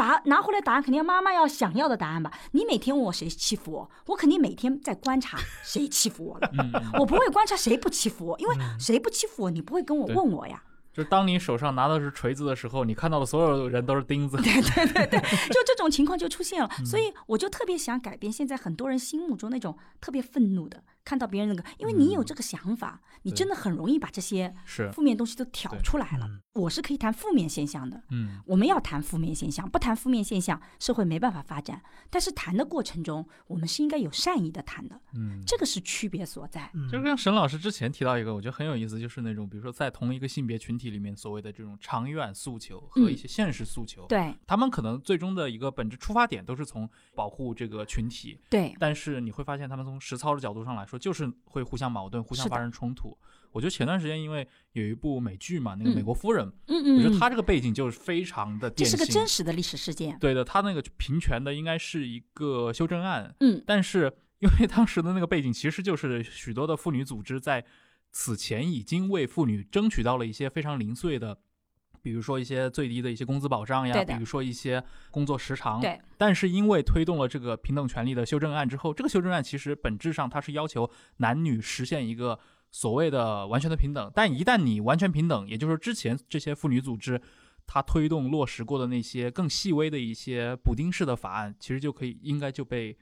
答拿回来答案肯定要妈妈要想要的答案吧？你每天问我谁欺负我，我肯定每天在观察谁欺负我了。嗯，我不会观察谁不欺负我，因为谁不欺负我，你不会跟我问我呀。就是当你手上拿的是锤子的时候，你看到的所有人都是钉子。对对对对就这种情况就出现了，嗯所以我就特别想改变现在很多人心目中那种特别愤怒的，看到别人那个，因为你有这个想法，你真的很容易把这些是，负面东西都挑出来了。我是可以谈负面现象的，嗯我们要谈负面现象，不谈负面现象，社会没办法发展。但是谈的过程中，我们是应该有善意的谈的，嗯。这个是区别所在。就是像沈老师之前提到一个，我觉得很有意思，就是那种比如说在同一个性别群体里面，所谓的这种长远诉求和一些现实诉求，对他们可能最终的一个本质出发点都是从保护这个群体，对，但是你会发现他们从实操的角度上来说，就是会互相矛盾、互相发生冲突。我觉得前段时间因为有一部美剧嘛，那个《嗯美国夫人》，嗯我嗯我，觉得他这个背景就是非常的典型。这是个真实的历史事件。对的，他那个平权的应该是一个修正案，嗯，但是因为当时的那个背景，其实就是许多的妇女组织在此前已经为妇女争取到了一些非常零碎的，比如说一些最低的一些工资保障呀，比如说一些工作时长。对。但是因为推动了这个平等权利的修正案之后，这个修正案其实本质上它是要求男女实现一个所谓的完全的平等，但一旦你完全平等，也就是说之前这些妇女组织。它推动落实过的那些更细微的一些补丁式的法案，其实就可以应该就被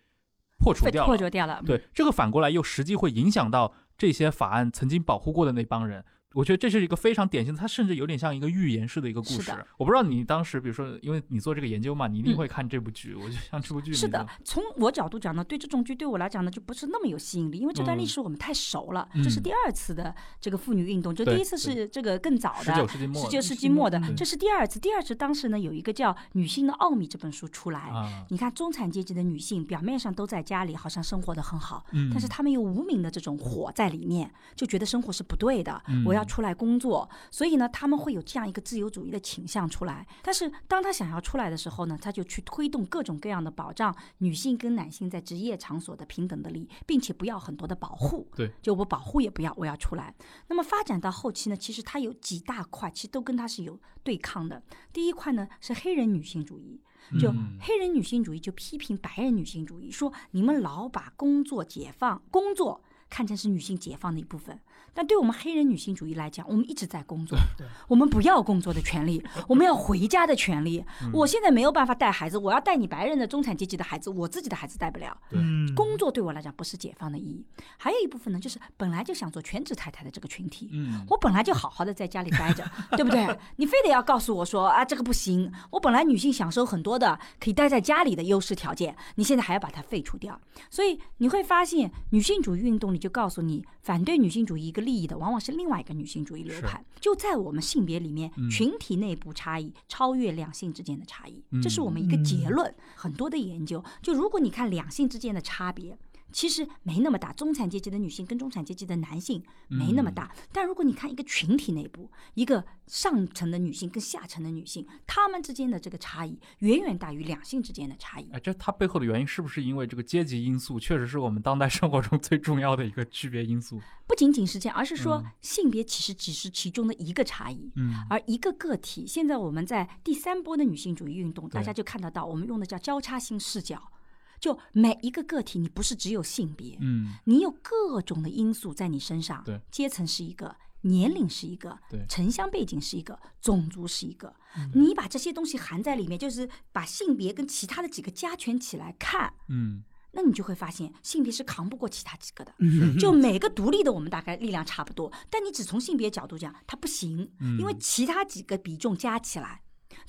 破除掉了。破除掉了。对，这个反过来又实际会影响到这些法案曾经保护过的那帮人。我觉得这是一个非常典型的，它甚至有点像一个寓言式的一个故事。我不知道你当时，比如说，因为你做这个研究嘛，你一定嗯会看这部剧。我就像这部剧里是的，从我角度讲呢，对这种剧对我来讲呢，就不是那么有吸引力，因为这段历嗯史我们太熟了。嗯这是第二次的这个妇女运动，就第一次是这个更早十九的。世纪末，十九世纪末的，这是第二次。第二次当时呢，有一个叫《女性的奥秘》这本书出来。啊，你看，中产阶级的女性表面上都在家里，好像生活的很好，嗯但是她们有无名的这种火在里面，就觉得生活是不对的。嗯我要出来工作，所以呢，他们会有这样一个自由主义的倾向出来。但是当他想要出来的时候呢，他就去推动各种各样的保障女性跟男性在职业场所的平等的利益，并且不要很多的保护。对，就我保护也不要，我要出来。那么发展到后期呢，其实它有几大块，其实都跟它是有对抗的。第一块呢是黑人女性主义，就嗯黑人女性主义就批评白人女性主义，说你们老把工作解放、工作看成是女性解放的一部分。但对我们黑人女性主义来讲，我们一直在工作，我们不要工作的权利，我们要回家的权利。我现在没有办法带孩子，我要带你白人的中产阶级的孩子，我自己的孩子带不了。嗯，工作对我来讲不是解放的意义，还有一部分呢，就是本来就想做全职太太的这个群体，嗯我本来就好好的在家里待着，对不对？你非得要告诉我说啊，这个不行。我本来女性享受很多的可以待在家里的优势条件，你现在还要把它废除掉。所以你会发现，女性主义运动里就告诉你，反对女性主义一个利益的，往往是另外一个女性主义流派。就在我们性别里面，嗯群体内部差异超越两性之间的差异，嗯这是我们一个结论。很多的研究，就如果你看两性之间的差别。其实没那么大，中产阶级的女性跟中产阶级的男性没那么大。但如果你看一个群体内部，一个上层的女性跟下层的女性，她们之间的这个差异远远大于两性之间的差异。哎，这它背后的原因是不是因为这个阶级因素，确实是我们当代生活中最重要的一个区别因素？不仅仅是这样，而是说嗯性别其实只是其中的一个差异。嗯而一个个体，现在我们在第三波的女性主义运动，大家就看得到，我们用的叫交叉性视角，就每一个个体，你不是只有性别，嗯你有各种的因素在你身上，对阶层是一个，年龄是一个，对城乡背景是一个，种族是一个，嗯你把这些东西含在里面，就是把性别跟其他的几个加权起来看。嗯那你就会发现，性别是扛不过其他几个的。嗯就每个独立的，我们大概力量差不多，但你只从性别角度讲，它不行，嗯因为其他几个比重加起来，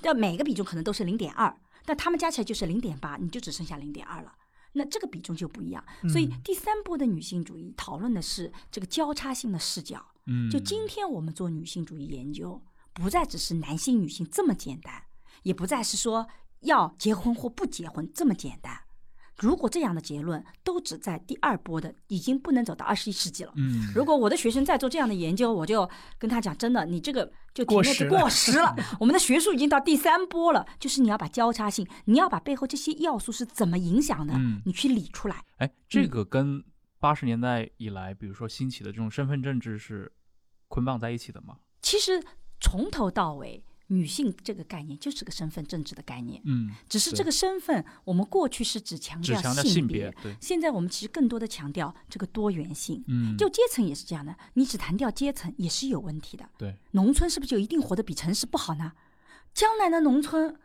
但每个比重可能都是零点二，但他们加起来就是零点八，你就只剩下零点二了。那这个比重就不一样，所以嗯第三波的女性主义讨论的是这个交叉性的视角。嗯，就今天我们做女性主义研究，不再只是男性女性这么简单，也不再是说要结婚或不结婚这么简单。如果这样的结论都只在第二波的，已经不能走到二十一世纪了。嗯如果我的学生在做这样的研究，我就跟他讲，真的，你这个就过时了过时了。我们的学术已经到第三波了，就是你要把交叉性，你要把背后这些要素是怎么影响的，嗯你去理出来。哎，这嗯个跟八十年代以来，比如说兴起的这种身份政治是捆绑在一起的吗？其实从头到尾，女性这个概念就是个身份政治的概念。嗯，只是这个身份，我们过去是只强调性性别，对，现在我们其实更多的强调这个多元性。嗯，就阶层也是这样的，你只谈掉阶层也是有问题的。对，农村是不是就一定活得比城市不好呢？将来的农村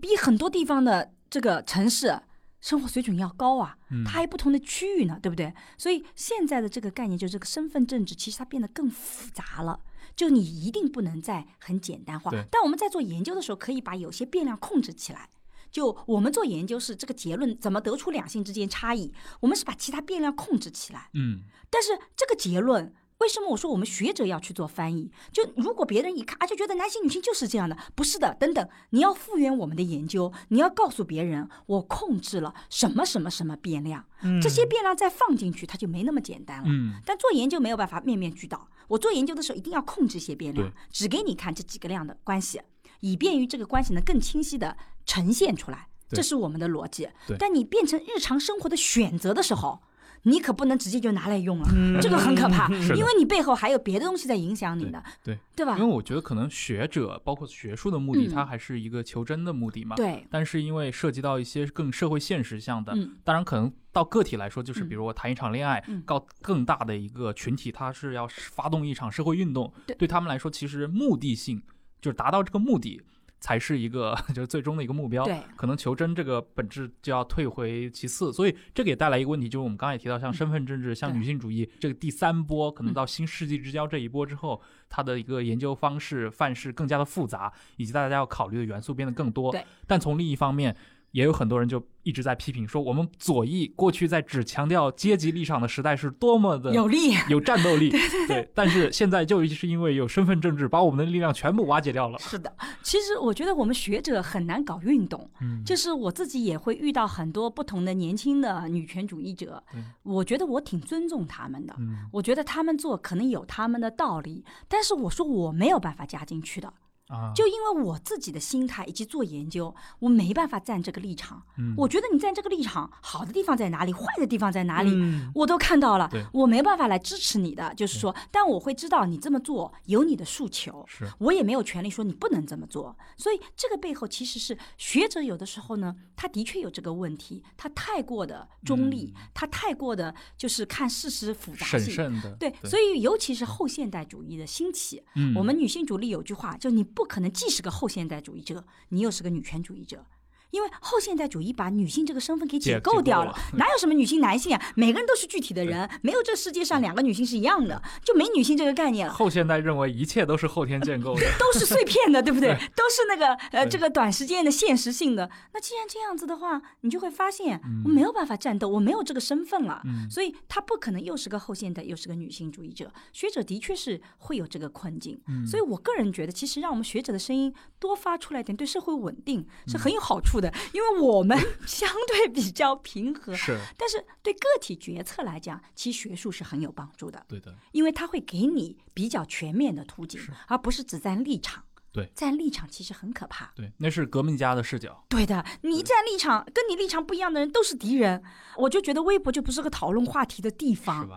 比很多地方的这个城市生活水准要高啊，嗯它还有不同的区域呢，对不对？所以现在的这个概念，就是这个身份政治，其实它变得更复杂了。就你一定不能再很简单化，但我们在做研究的时候，可以把有些变量控制起来。就我们做研究是这个结论怎么得出两性之间差异，我们是把其他变量控制起来。嗯。但是这个结论，为什么我说我们学者要去做翻译？就如果别人一看啊，就觉得男性女性就是这样的，不是的，等等，你要复原我们的研究，你要告诉别人，我控制了什么什么什么变量，嗯。这些变量再放进去，它就没那么简单了。嗯。但做研究没有办法面面俱到，我做研究的时候一定要控制一些变量，只给你看这几个量的关系，以便于这个关系能更清晰的呈现出来。这是我们的逻辑。但你变成日常生活的选择的时候，你可不能直接就拿来用了，嗯这个很可怕，因为你背后还有别的东西在影响你的，对，对吧因为？我觉得可能学者包括学术的目的，嗯它还是一个求真的目的嘛。。对，但是因为涉及到一些更社会现实向的，嗯当然可能到个体来说，就是嗯比如我谈一场恋爱，嗯告更大的一个群体，他是要发动一场社会运动，对他们来说，其实目的性就是达到这个目的，才是一个 就是最终的一个目标。对可能求真这个本质就要退回其次，所以这个也带来一个问题，就是我们刚才也提到，像身份政治、像女性主义这个第三波，可能到新世纪之交这一波之后，它的一个研究方式范式更加的复杂，以及大家要考虑的元素变得更多。对，但从另一方面。也有很多人就一直在批评说，我们左翼过去在只强调阶级立场的时代是多么的有力。有战斗力，对但是现在就是因为有身份政治，把我们的力量全部瓦解掉了。是的，其实我觉得我们学者很难搞运动，嗯。就是我自己也会遇到很多不同的年轻的女权主义者对，我觉得我挺尊重他们的，嗯。我觉得他们做可能有他们的道理，但是我说我没有办法加进去的。啊，就因为我自己的心态以及做研究，我没办法站这个立场。嗯我觉得你站这个立场，好的地方在哪里，坏的地方在哪里，嗯我都看到了对，我没办法来支持你的。就是说，但我会知道你这么做有你的诉求，是我也没有权利说你不能这么做。所以这个背后其实是学者有的时候呢，他的确有这个问题，他太过的中立，他太过的就是看事实复杂审性。慎的，对，所以尤其是后现代主义的兴起，嗯我们女性主义有句话，就你不可能既是个后现代主义者，你又是个女权主义者。因为后现代主义把女性这个身份给解构构掉了了，哪有什么女性男性啊？每个人都是具体的人，没有这世界上两个女性是一样的，就没女性这个概念了。后现代认为一切都是后天建构的，都是碎片的，对不对？对都是那个呃这个短时间的现实性的。那既然这样子的话，你就会发现我没有办法战斗，我没有这个身份了，嗯所以他不可能又是个后现代，又是个女性主义者。学者的确是会有这个困境，嗯所以我个人觉得，其实让我们学者的声音多发出来点，对社会稳定嗯是很有好处的，因为我们 相对比较平和。是但是对个体决策来讲，其实学术是很有帮助的。对的，因为它会给你比较全面的途径，而不是只站立场。对站立场其实很可怕。对，那是革命家的视角，对的，你一站立场跟你立场不一样的人都是敌人，我就觉得微博就不是个讨论话题的地是方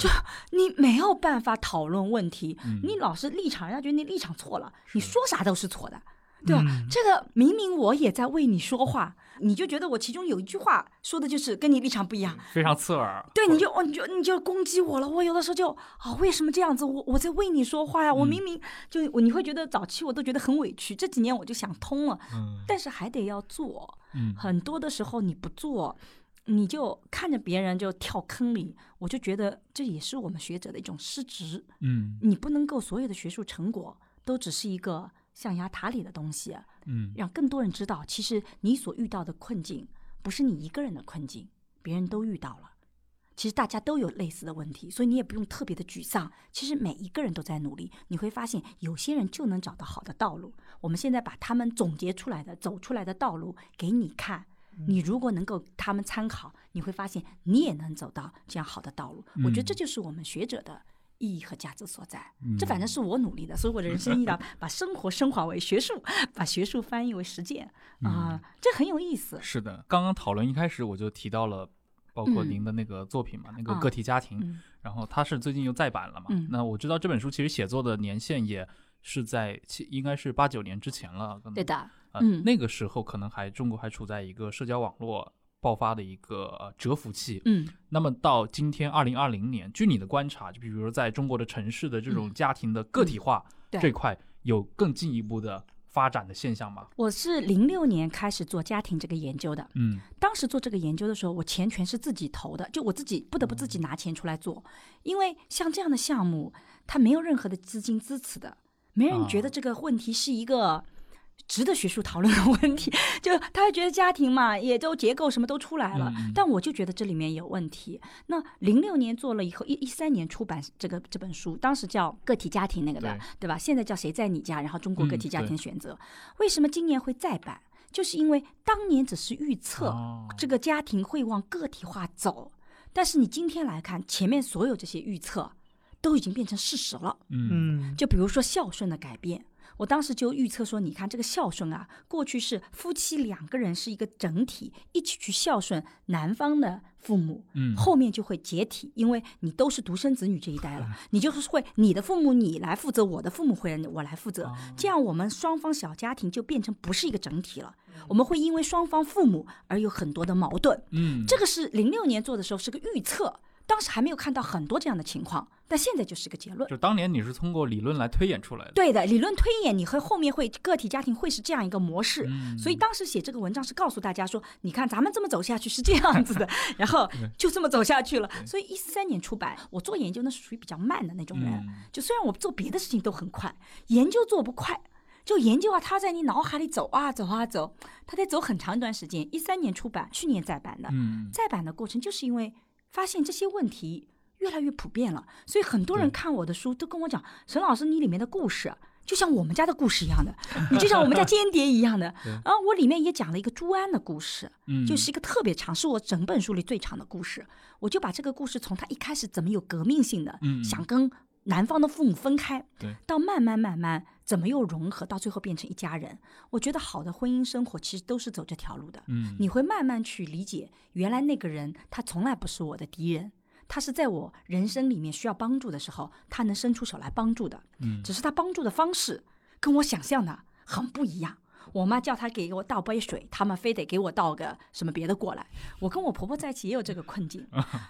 就，？你没有办法讨论问题，嗯你老是立场，人家觉得你立场错了，你说啥都是错的。对吧？嗯这个明明我也在为你说话，你就觉得我其中有一句话说的就是跟你立场不一样，非常刺耳，对，你就哦，你就你就攻击我了。我有的时候就啊、为什么这样子？我我在为你说话呀，我明明就我你会觉得早期我都觉得很委屈，这几年我就想通了，嗯但是还得要做。嗯很多的时候你不做，你就看着别人就跳坑里，我就觉得这也是我们学者的一种失职。嗯你不能够所有的学术成果都只是一个象牙塔里的东西，嗯让更多人知道，其实你所遇到的困境不是你一个人的困境，别人都遇到了。其实大家都有类似的问题，所以你也不用特别的沮丧。其实每一个人都在努力，你会发现有些人就能找到好的道路。我们现在把他们总结出来的、走出来的道路给你看，你如果能够他们参考，你会发现你也能走到这样好的道路。我觉得这就是我们学者的。意义和价值所在，这反正是我努力的，所以我的人生意义 把生活升华为学术，把学术翻译为实践啊、这很有意思。是的，刚刚讨论一开始我就提到了，包括嗯您的那个作品嘛，那个啊个体家庭，嗯。然后它是最近又再版了嘛。嗯。那我知道这本书其实写作的年限也是在七应该是八九年之前了，对的，呃嗯。那个时候可能还中国还处在一个社交网络爆发的一个呃蛰伏期。嗯那么到今天二零二零年，据你的观察，就比如说在中国的城市的这种嗯家庭的个体化对这块，有更进一步的发展的现象吗？我是零六年开始做家庭这个研究的。嗯当时做这个研究的时候，我钱全是自己投的，就我自己不得不自己拿钱出来做，因为像这样的项目，它没有任何的资金支持的，没人觉得啊这个问题是一个。值得学术讨论的问题，就他会觉得家庭嘛，也都结构什么都出来了，但我就觉得这里面有问题。那零六年做了以后，一一三年出版这个这本书，当时叫个体家庭那个的，对对吧？现在叫谁在你家？然后中国个嗯体家庭选择，为什么今年会再版？就是因为当年只是预测，哦这个家庭会往个体化走，但是你今天来看，前面所有这些预测都已经变成事实了。嗯嗯就比如说孝顺的改变，我当时就预测说，你看这个孝顺啊，过去是夫妻两个人是一个整体，一起去孝顺男方的父母，嗯后面就会解体，因为你都是独生子女这一代了，你就是会你的父母你来负责，我的父母会我来负责，这样我们双方小家庭就变成不是一个整体了，我们会因为双方父母而有很多的矛盾，嗯，这个是零六年做的时候是个预测，当时还没有看到很多这样的情况，但现在就是个结论。就当年你是通过理论来推演出来的。对的，理论推演，你和后面会个体家庭会是这样一个模式，嗯所以当时写这个文章是告诉大家说，你看咱们这么走下去是这样子的，然后就这么走下去了。所以一三年出版，我做研究呢是属于比较慢的那种人，嗯就虽然我做别的事情都很快，研究做不快。就研究啊，它在你脑海里走啊走啊走，它得走很长一段时间。一三年出版，去年再版的。嗯再版的过程，就是因为发现这些问题越来越普遍了，所以很多人看我的书都跟我讲：“沈老师，你里面的故事就像我们家的故事一样的，你就像我们家间谍一样的。”然后我里面也讲了一个朱安的故事，嗯，就是一个特别长，是我整本书里最长的故事。我就把这个故事从他一开始怎么有革命性的，嗯想跟男方的父母分开，对，到慢慢慢慢怎么又融合，到最后变成一家人。我觉得好的婚姻生活其实都是走这条路的。嗯，你会慢慢去理解，原来那个人他从来不是我的敌人，他是在我人生里面需要帮助的时候，他能伸出手来帮助的。嗯只是他帮助的方式跟我想象的很不一样。我妈叫她给我倒杯水，他们非得给我倒个什么别的过来。我跟我婆婆在一起也有这个困境，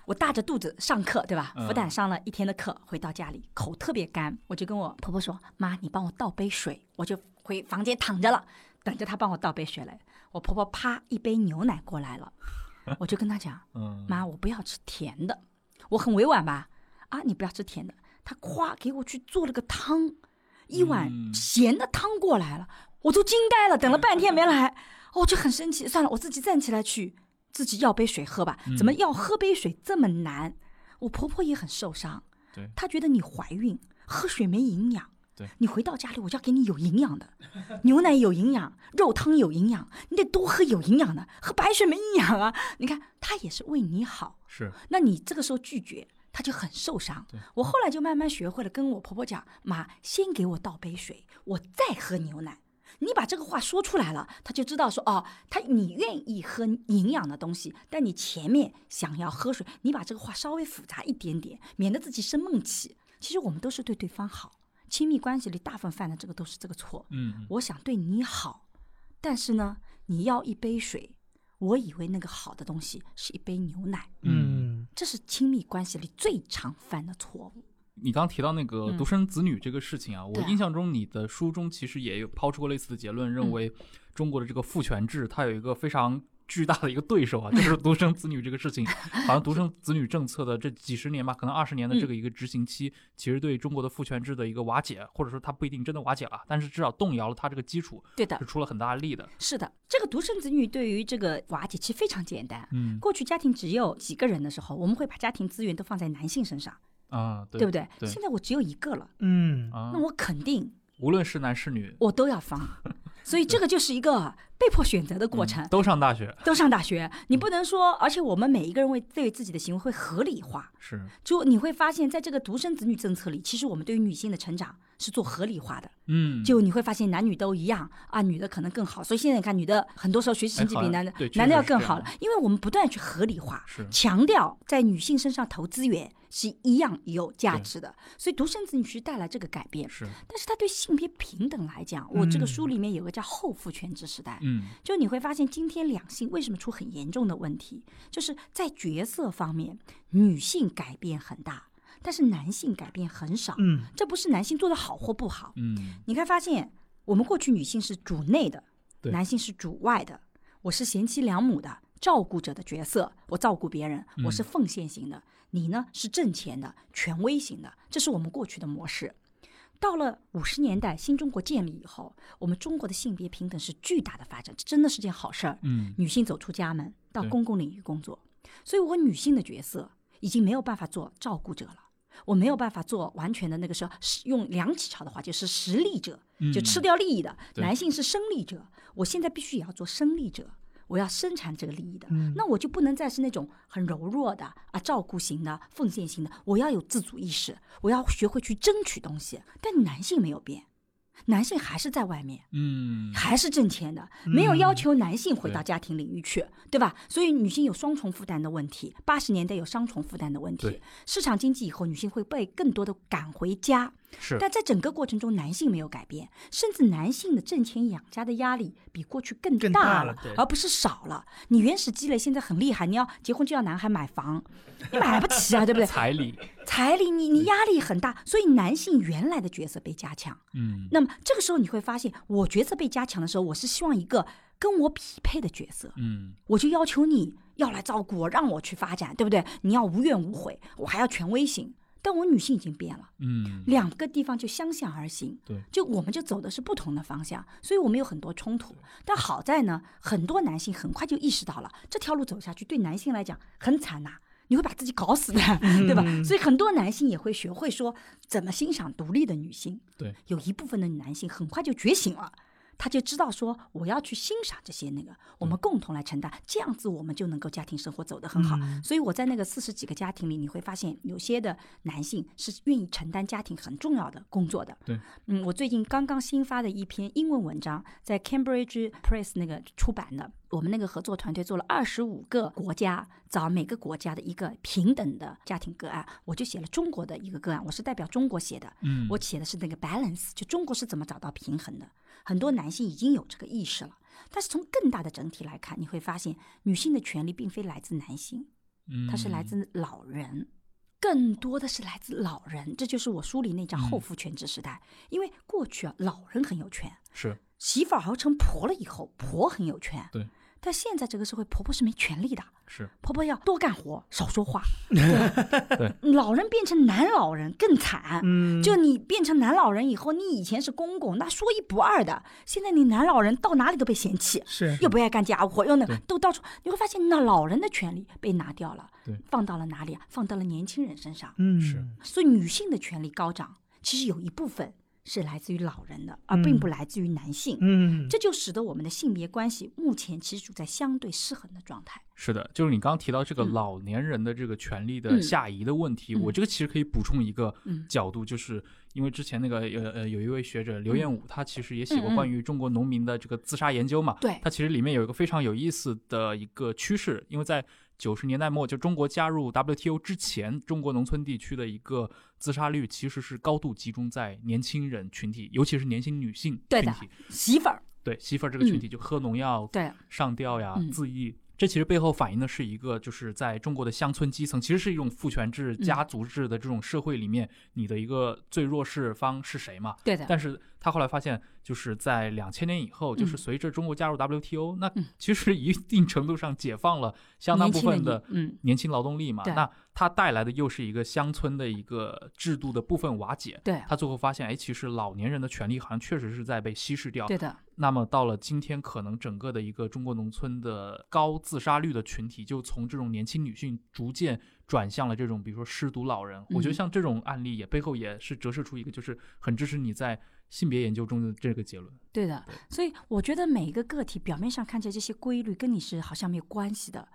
我大着肚子上课，对吧？嗯复旦上了一天的课，回到家里口特别干，我就跟我婆婆说：“妈，你帮我倒杯水。”我就回房间躺着了，等着她帮我倒杯水来。我婆婆啪一杯牛奶过来了，我就跟她讲：“嗯妈，我不要吃甜的。”我很委婉吧？啊，你不要吃甜的。她夸给我去做了个汤，一碗嗯咸的汤过来了，我都惊呆了，等了半天没来，哦我就很生气。算了，我自己站起来去自己要杯水喝吧。怎么要喝杯水这么难？我婆婆也很受伤，对她觉得你怀孕喝水没营养。对你回到家里，我就要给你有营养的，牛奶有营养，肉汤有营养，你得多喝有营养的，喝白水没营养啊！你看，她也是为你好，是那你这个时候拒绝，她就很受伤。我后来就慢慢学会了跟我婆婆讲：“妈，先给我倒杯水，我再喝牛奶。”你把这个话说出来了，他就知道说哦，他你愿意喝营养的东西，但你前面想要喝水，你把这个话稍微复杂一点点，免得自己生闷气。其实我们都是对对方好，亲密关系里大部分犯的这个都是这个错。嗯我想对你好，但是呢，你要一杯水，我以为那个好的东西是一杯牛奶。嗯这是亲密关系里最常犯的错误。你刚提到那个嗯独生子女这个事情啊，我印象中你的书中其实也有抛出过类似的结论，认嗯为中国的这个父权制它有一个非常巨大的一个对手啊，就是独生子女这个事情。好像独生子女政策的这几十年吧，可能二十年的这个一个执行期，其实对中国的父权制的一个瓦解，或者说它不一定真的瓦解了，但是至少动摇了它这个基础，对的是，出了很大的力的。是的，这个独生子女对于这个瓦解其实非常简单。嗯过去家庭只有几个人的时候，我们会把家庭资源都放在男性身上，啊，对对不对？对。现在我只有一个了，嗯。啊。那，我肯定无论是男是女，我都要放，所以这个就是一个被迫选择的过程。嗯都上大学，都上大学，你不能说，而且我们每一个人为对自己的行为会合理化，是。就你会发现在这个独生子女政策里，其实我们对于女性的成长是做合理化的。嗯，就你会发现男女都一样啊，女的可能更好，所以现在你看女的很多时候学习成绩比男的、对男的要更好了，因为我们不断去合理化，是。强调在女性身上投资源是一样有价值的，所以独生子女去带来这个改变。是，但是它对性别平等来讲，我这个嗯。书里面有个叫后父权制时代，嗯。就你会发现今天两性为什么出很严重的问题，就是在角色方面，女性改变很大，但是男性改变很少。嗯。这不是男性做的好或不好，嗯。你看发现我们过去女性是主内的，男性是主外的，我是贤妻良母的。照顾者的角色，我照顾别人，我是嗯。奉献型的；你呢是挣钱的、权威型的，这是我们过去的模式。到了五十年代新中国建立以后，我们中国的性别平等是巨大的发展，这真的是件好事儿。嗯女性走出家门到公共领域工作，所以我女性的角色已经没有办法做照顾者了。我没有办法做完全的那个时候，是用梁启超的话就是实力者，就吃掉利益的。对男性是生力者，我现在必须也要做生力者，我要生产这个利益的。嗯那我就不能再是那种很柔弱的啊，照顾型的、奉献型的。我要有自主意识，我要学会去争取东西。但男性没有变，男性还是在外面。嗯，还是挣钱的，没有要求男性回到家庭领域去，对吧？所以女性有双重负担的问题，八十年代有双重负担的问题。市场经济以后，女性会被更多的赶回家，是但在整个过程中，男性没有改变，甚至男性的挣钱养家的压力比过去更大了而不是少了。你原始积累现在很厉害，你要结婚就要男孩买房，你买不起啊，对不对？彩礼，彩礼你你压力很大，所以男性原来的角色被加强。嗯那么这个时候你会发现，我角色被加强的时候，我是希望一个跟我匹配的角色，嗯我就要求你要来照顾我，让我去发展，对不对？你要无怨无悔，我还要权威型。但我女性已经变了，嗯，两个地方就相向而行，对，就我们就走的是不同的方向，所以我们有很多冲突。但好在呢，很多男性很快就意识到了这条路走下去对男性来讲很惨呐、你会把自己搞死的，对吧？所以很多男性也会学会说怎么欣赏独立的女性。对，有一部分的男性很快就觉醒了，他就知道说我要去欣赏这些那个，我们共同来承担，这样子我们就能够家庭生活走得很好。嗯所以我在那个四十几个家庭里，你会发现有些的男性是愿意承担家庭很重要的工作的。对，嗯，我最近刚刚新发的一篇英文文章，在 Cambridge Press 那个出版的。我们那个合作团队做了二十五个国家，找每个国家的一个平等的家庭个案，我就写了中国的一个个案，我是代表中国写的。嗯我写的是那个 balance，就中国是怎么找到平衡的。很多男性已经有这个意识了，但是从更大的整体来看，你会发现女性的权利并非来自男性，嗯它是来自老人，更多的是来自老人。这就是我书里那张嗯后父权制时代，因为过去啊，老人很有权，是媳妇儿熬成婆了以后，婆很有权。对。但现在这个社会，婆婆是没权利的，是婆婆要多干活，少说话。对，老人变成男老人更惨。嗯，就你变成男老人以后，你以前是公公，那说一不二的。现在你男老人到哪里都被嫌弃，是又不爱干家务活，又那对都到处，你会发现那老人的权利被拿掉了，对放到了哪里啊？放到了年轻人身上。嗯是所以女性的权利高涨，其实有一部分是来自于老人的，而并不来自于男性。嗯，这就使得我们的性别关系目前其实处在相对失衡的状态。是的，就是你刚刚提到这个嗯。老年人的这个权利的嗯。下移的问题，嗯。我这个其实可以补充一个嗯。角度，就是因为之前那个呃呃有一位学者刘彦武，他其实也写过关于中国农民的这个自杀研究嘛，对。他其实里面有一个非常有意思的一个趋势，因为在九十年代末，就中国加入 WTO 之前，中国农村地区的一个自杀率其实是高度集中在年轻人群体，尤其是年轻女性群体。媳妇儿，对媳妇儿这个群体，就喝农药、对，上吊呀、嗯自缢。这其实背后反映的是一个，就是在中国的乡村基层，其实是一种父权制、嗯家族制的这种社会里面，你的一个最弱势方是谁嘛？对的，但是他后来发现，就是在两千年以后，就是嗯随着中国加入 WTO，那嗯其实一定程度上解放了相当部分的年轻劳动力嘛。对那它带来的又是一个乡村的一个制度的部分瓦解。对，他最后发现，哎，其实老年人的权利好像确实是在被稀释掉。对的，那么到了今天，可能整个的一个中国农村的高自杀率的群体，就从这种年轻女性逐渐转向了这种，比如说失独老人。我觉得嗯像这种案例也背后也是折射出一个，就是很支持你在性别研究中的这个结论。对的。所以我觉得每一个个体表面上看起来这些规律跟你是好像没有关系的，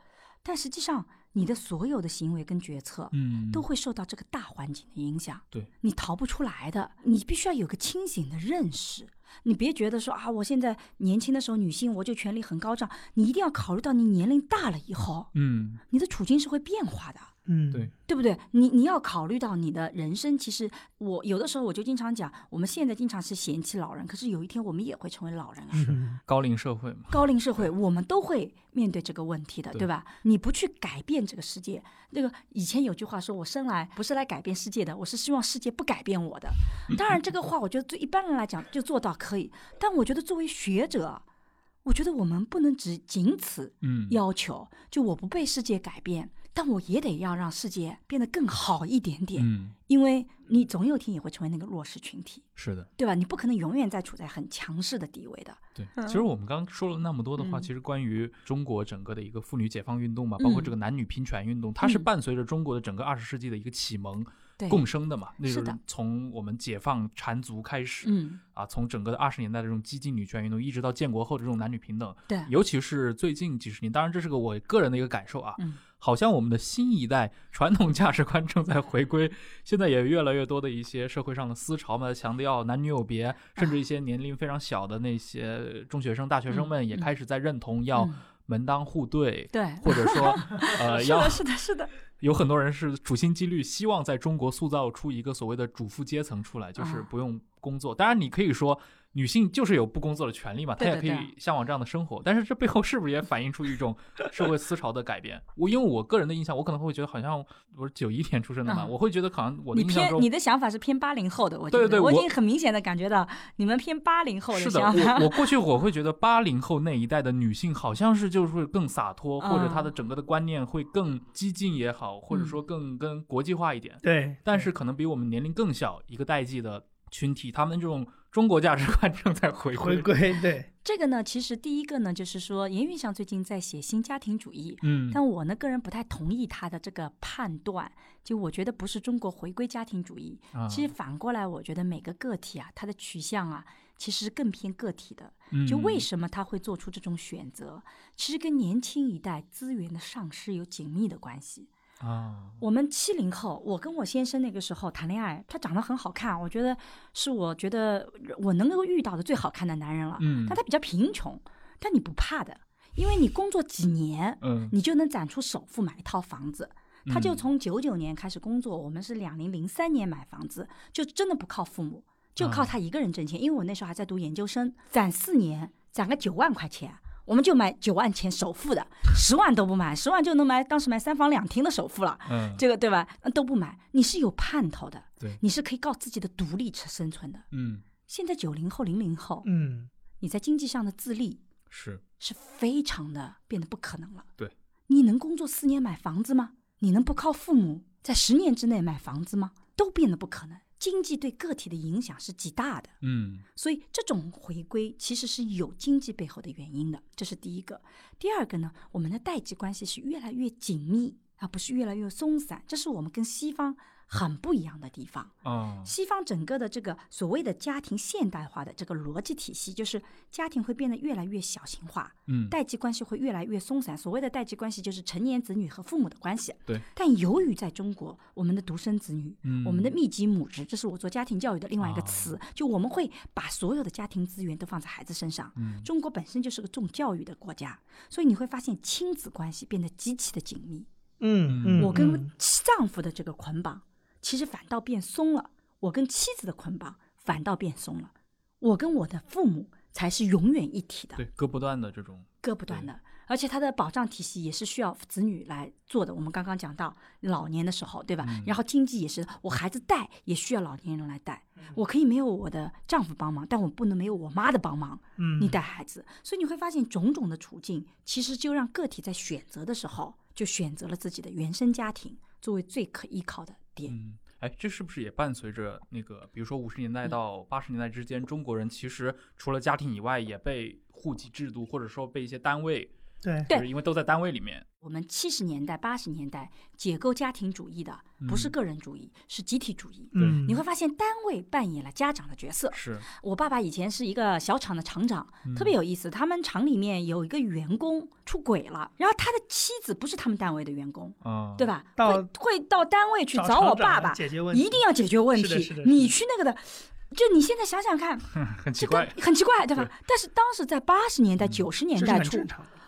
但实际上你的所有的行为跟决策，嗯都会受到这个大环境的影响，对你逃不出来的。你必须要有个清醒的认识，你别觉得说啊，我现在年轻的时候女性我就权力很高涨，你一定要考虑到你年龄大了以后，嗯，你的处境是会变化的。嗯，对，对不对？你你要考虑到你的人生，其实我有的时候我就经常讲，我们现在经常是嫌弃老人，可是有一天我们也会成为老人啊。是，高龄社会嘛，高龄社会，我们都会面对这个问题的，对对吧？你不去改变这个世界，那个以前有句话说，我生来不是来改变世界的，我是希望世界不改变我的。当然，这个话我觉得对一般人来讲就做到可以，但我觉得作为学者，我觉得我们不能只仅此嗯，要求，就我不被世界改变，但我也得要让世界变得更好一点点，嗯，因为你总有一天也会成为那个弱势群体，是的。对吧？你不可能永远在处在很强势的地位的。对，其实我们刚刚说了那么多的话，嗯其实关于中国整个的一个妇女解放运动嘛，包括嗯这个男女平权运动，它是嗯伴随着中国的整个二十世纪的一个启蒙对，共生的嘛。那是从我们解放缠足开始，嗯，啊，从整个的二十年代的这种激进女权运动，一直到建国后的这种男女平等，对，尤其是最近几十年，当然这是个我个人的一个感受啊，嗯。好像我们的新一代传统价值观正在回归，现在也越来越多的一些社会上的思潮嘛，强调男女有别，甚至一些年龄非常小的那些中学生、大学生们也嗯。开始在认同要嗯。门当户对，对，或者说 呃要是的，是的，是的，有很多人是处心积虑，希望在中国塑造出一个所谓的主妇阶层出来，就是啊不用工作。当然，你可以说女性就是有不工作的权利嘛，她也可以向往这样的生活。但是这背后是不是也反映出一种社会思潮的改变？我因为我个人的印象，我可能会觉得好像我是九一年出生的嘛，啊我会觉得好像我的你印象中偏你的想法是偏八零后的，我觉得，对对我我已经很明显的感觉到你们偏八零后是的，想法。我我 过去我会觉得八零后那一代的女性好像是就是会更洒脱，或者她的嗯整个的观念会更激进也好，或者说更跟国际化一点。对，但是可能比我们年龄更小一个代际的群体，他们这种中国价值观正在回归。回归对，这个呢，其实第一个呢，就是说严云祥最近在写新家庭主义，嗯，但我呢个人不太同意他的这个判断，就我觉得不是中国回归家庭主义，啊其实反过来，我觉得每个个体啊，他的取向啊，其实更偏个体的。嗯就为什么他会做出这种选择，其实跟年轻一代资源的丧失有紧密的关系。啊，我们七零后，我跟我先生那个时候谈恋爱，他长得很好看，我觉得是我觉得我能够遇到的最好看的男人了。嗯但他比较贫穷，但你不怕的，因为你工作几年，嗯你就能攒出首付买一套房子。他就嗯从九九年开始工作，我们是两零零三年买房子，就真的不靠父母，就靠啊他一个人挣钱。因为我那时候还在读研究生，攒四年，攒个九万块钱，我们就买九万钱首付的，十万都不买，十万就能买当时买三房两厅的首付了。嗯，这个对吧？呃都不买，你是有盼头的，对你是可以靠自己的独立去生存的。嗯现在九零后、零零后，嗯，你在经济上的自立是是非常的变得不可能了。对，你能工作四年买房子吗？你能不靠父母在十年之内买房子吗？都变得不可能。经济对个体的影响是极大的，嗯所以这种回归其实是有经济背后的原因的，这是第一个。第二个呢，我们的代际关系是越来越紧密，而不是越来越松散，这是我们跟西方很不一样的地方。啊西方整个的这个所谓的家庭现代化的这个逻辑体系，就是家庭会变得越来越小型化，嗯代际关系会越来越松散。所谓的代际关系，就是成年子女和父母的关系。对。但由于在中国，我们的独生子女，嗯我们的密集母职，这是我做家庭教育的另外一个啊词，就我们会把所有的家庭资源都放在孩子身上。嗯中国本身就是个重教育的国家，所以你会发现亲子关系变得极其的紧密。嗯嗯，我跟嗯丈夫的这个捆绑，其实反倒变松了；我跟妻子的捆绑反倒变松了。我跟我的父母才是永远一体的，对割不断的这种割不断的。而且它的保障体系也是需要子女来做的。我们刚刚讲到老年的时候，对吧？嗯然后经济也是，我孩子带也需要老年人来带。我可以没有我的丈夫帮忙，但我不能没有我妈的帮忙。嗯你带孩子，所以你会发现种种的处境，其实就让个体在选择的时候，就选择了自己的原生家庭作为最可依靠的点。嗯，哎，这是不是也伴随着那个，比如说五十年代嗯到八十年代之间，中国人其实除了家庭以外，也被户籍制度或者说被一些单位，对。对就是因为都在单位里面，我们七十年代、八十年代解构家庭主义的，不是嗯个人主义，是集体主义。嗯，你会发现单位扮演了家长的角色。是。我爸爸以前是一个小厂的厂长，特别有意思。他们厂里面有一个员工出轨了，然后他的妻子不是他们单位的员工，啊，对吧？到会会到单位去找找我爸爸，解决问题。一定要解决问是的题是的。你去那个的，就你现在想想看，很奇怪，很奇怪，对吧？对？但是当时在八十年代、嗯。九十年代初，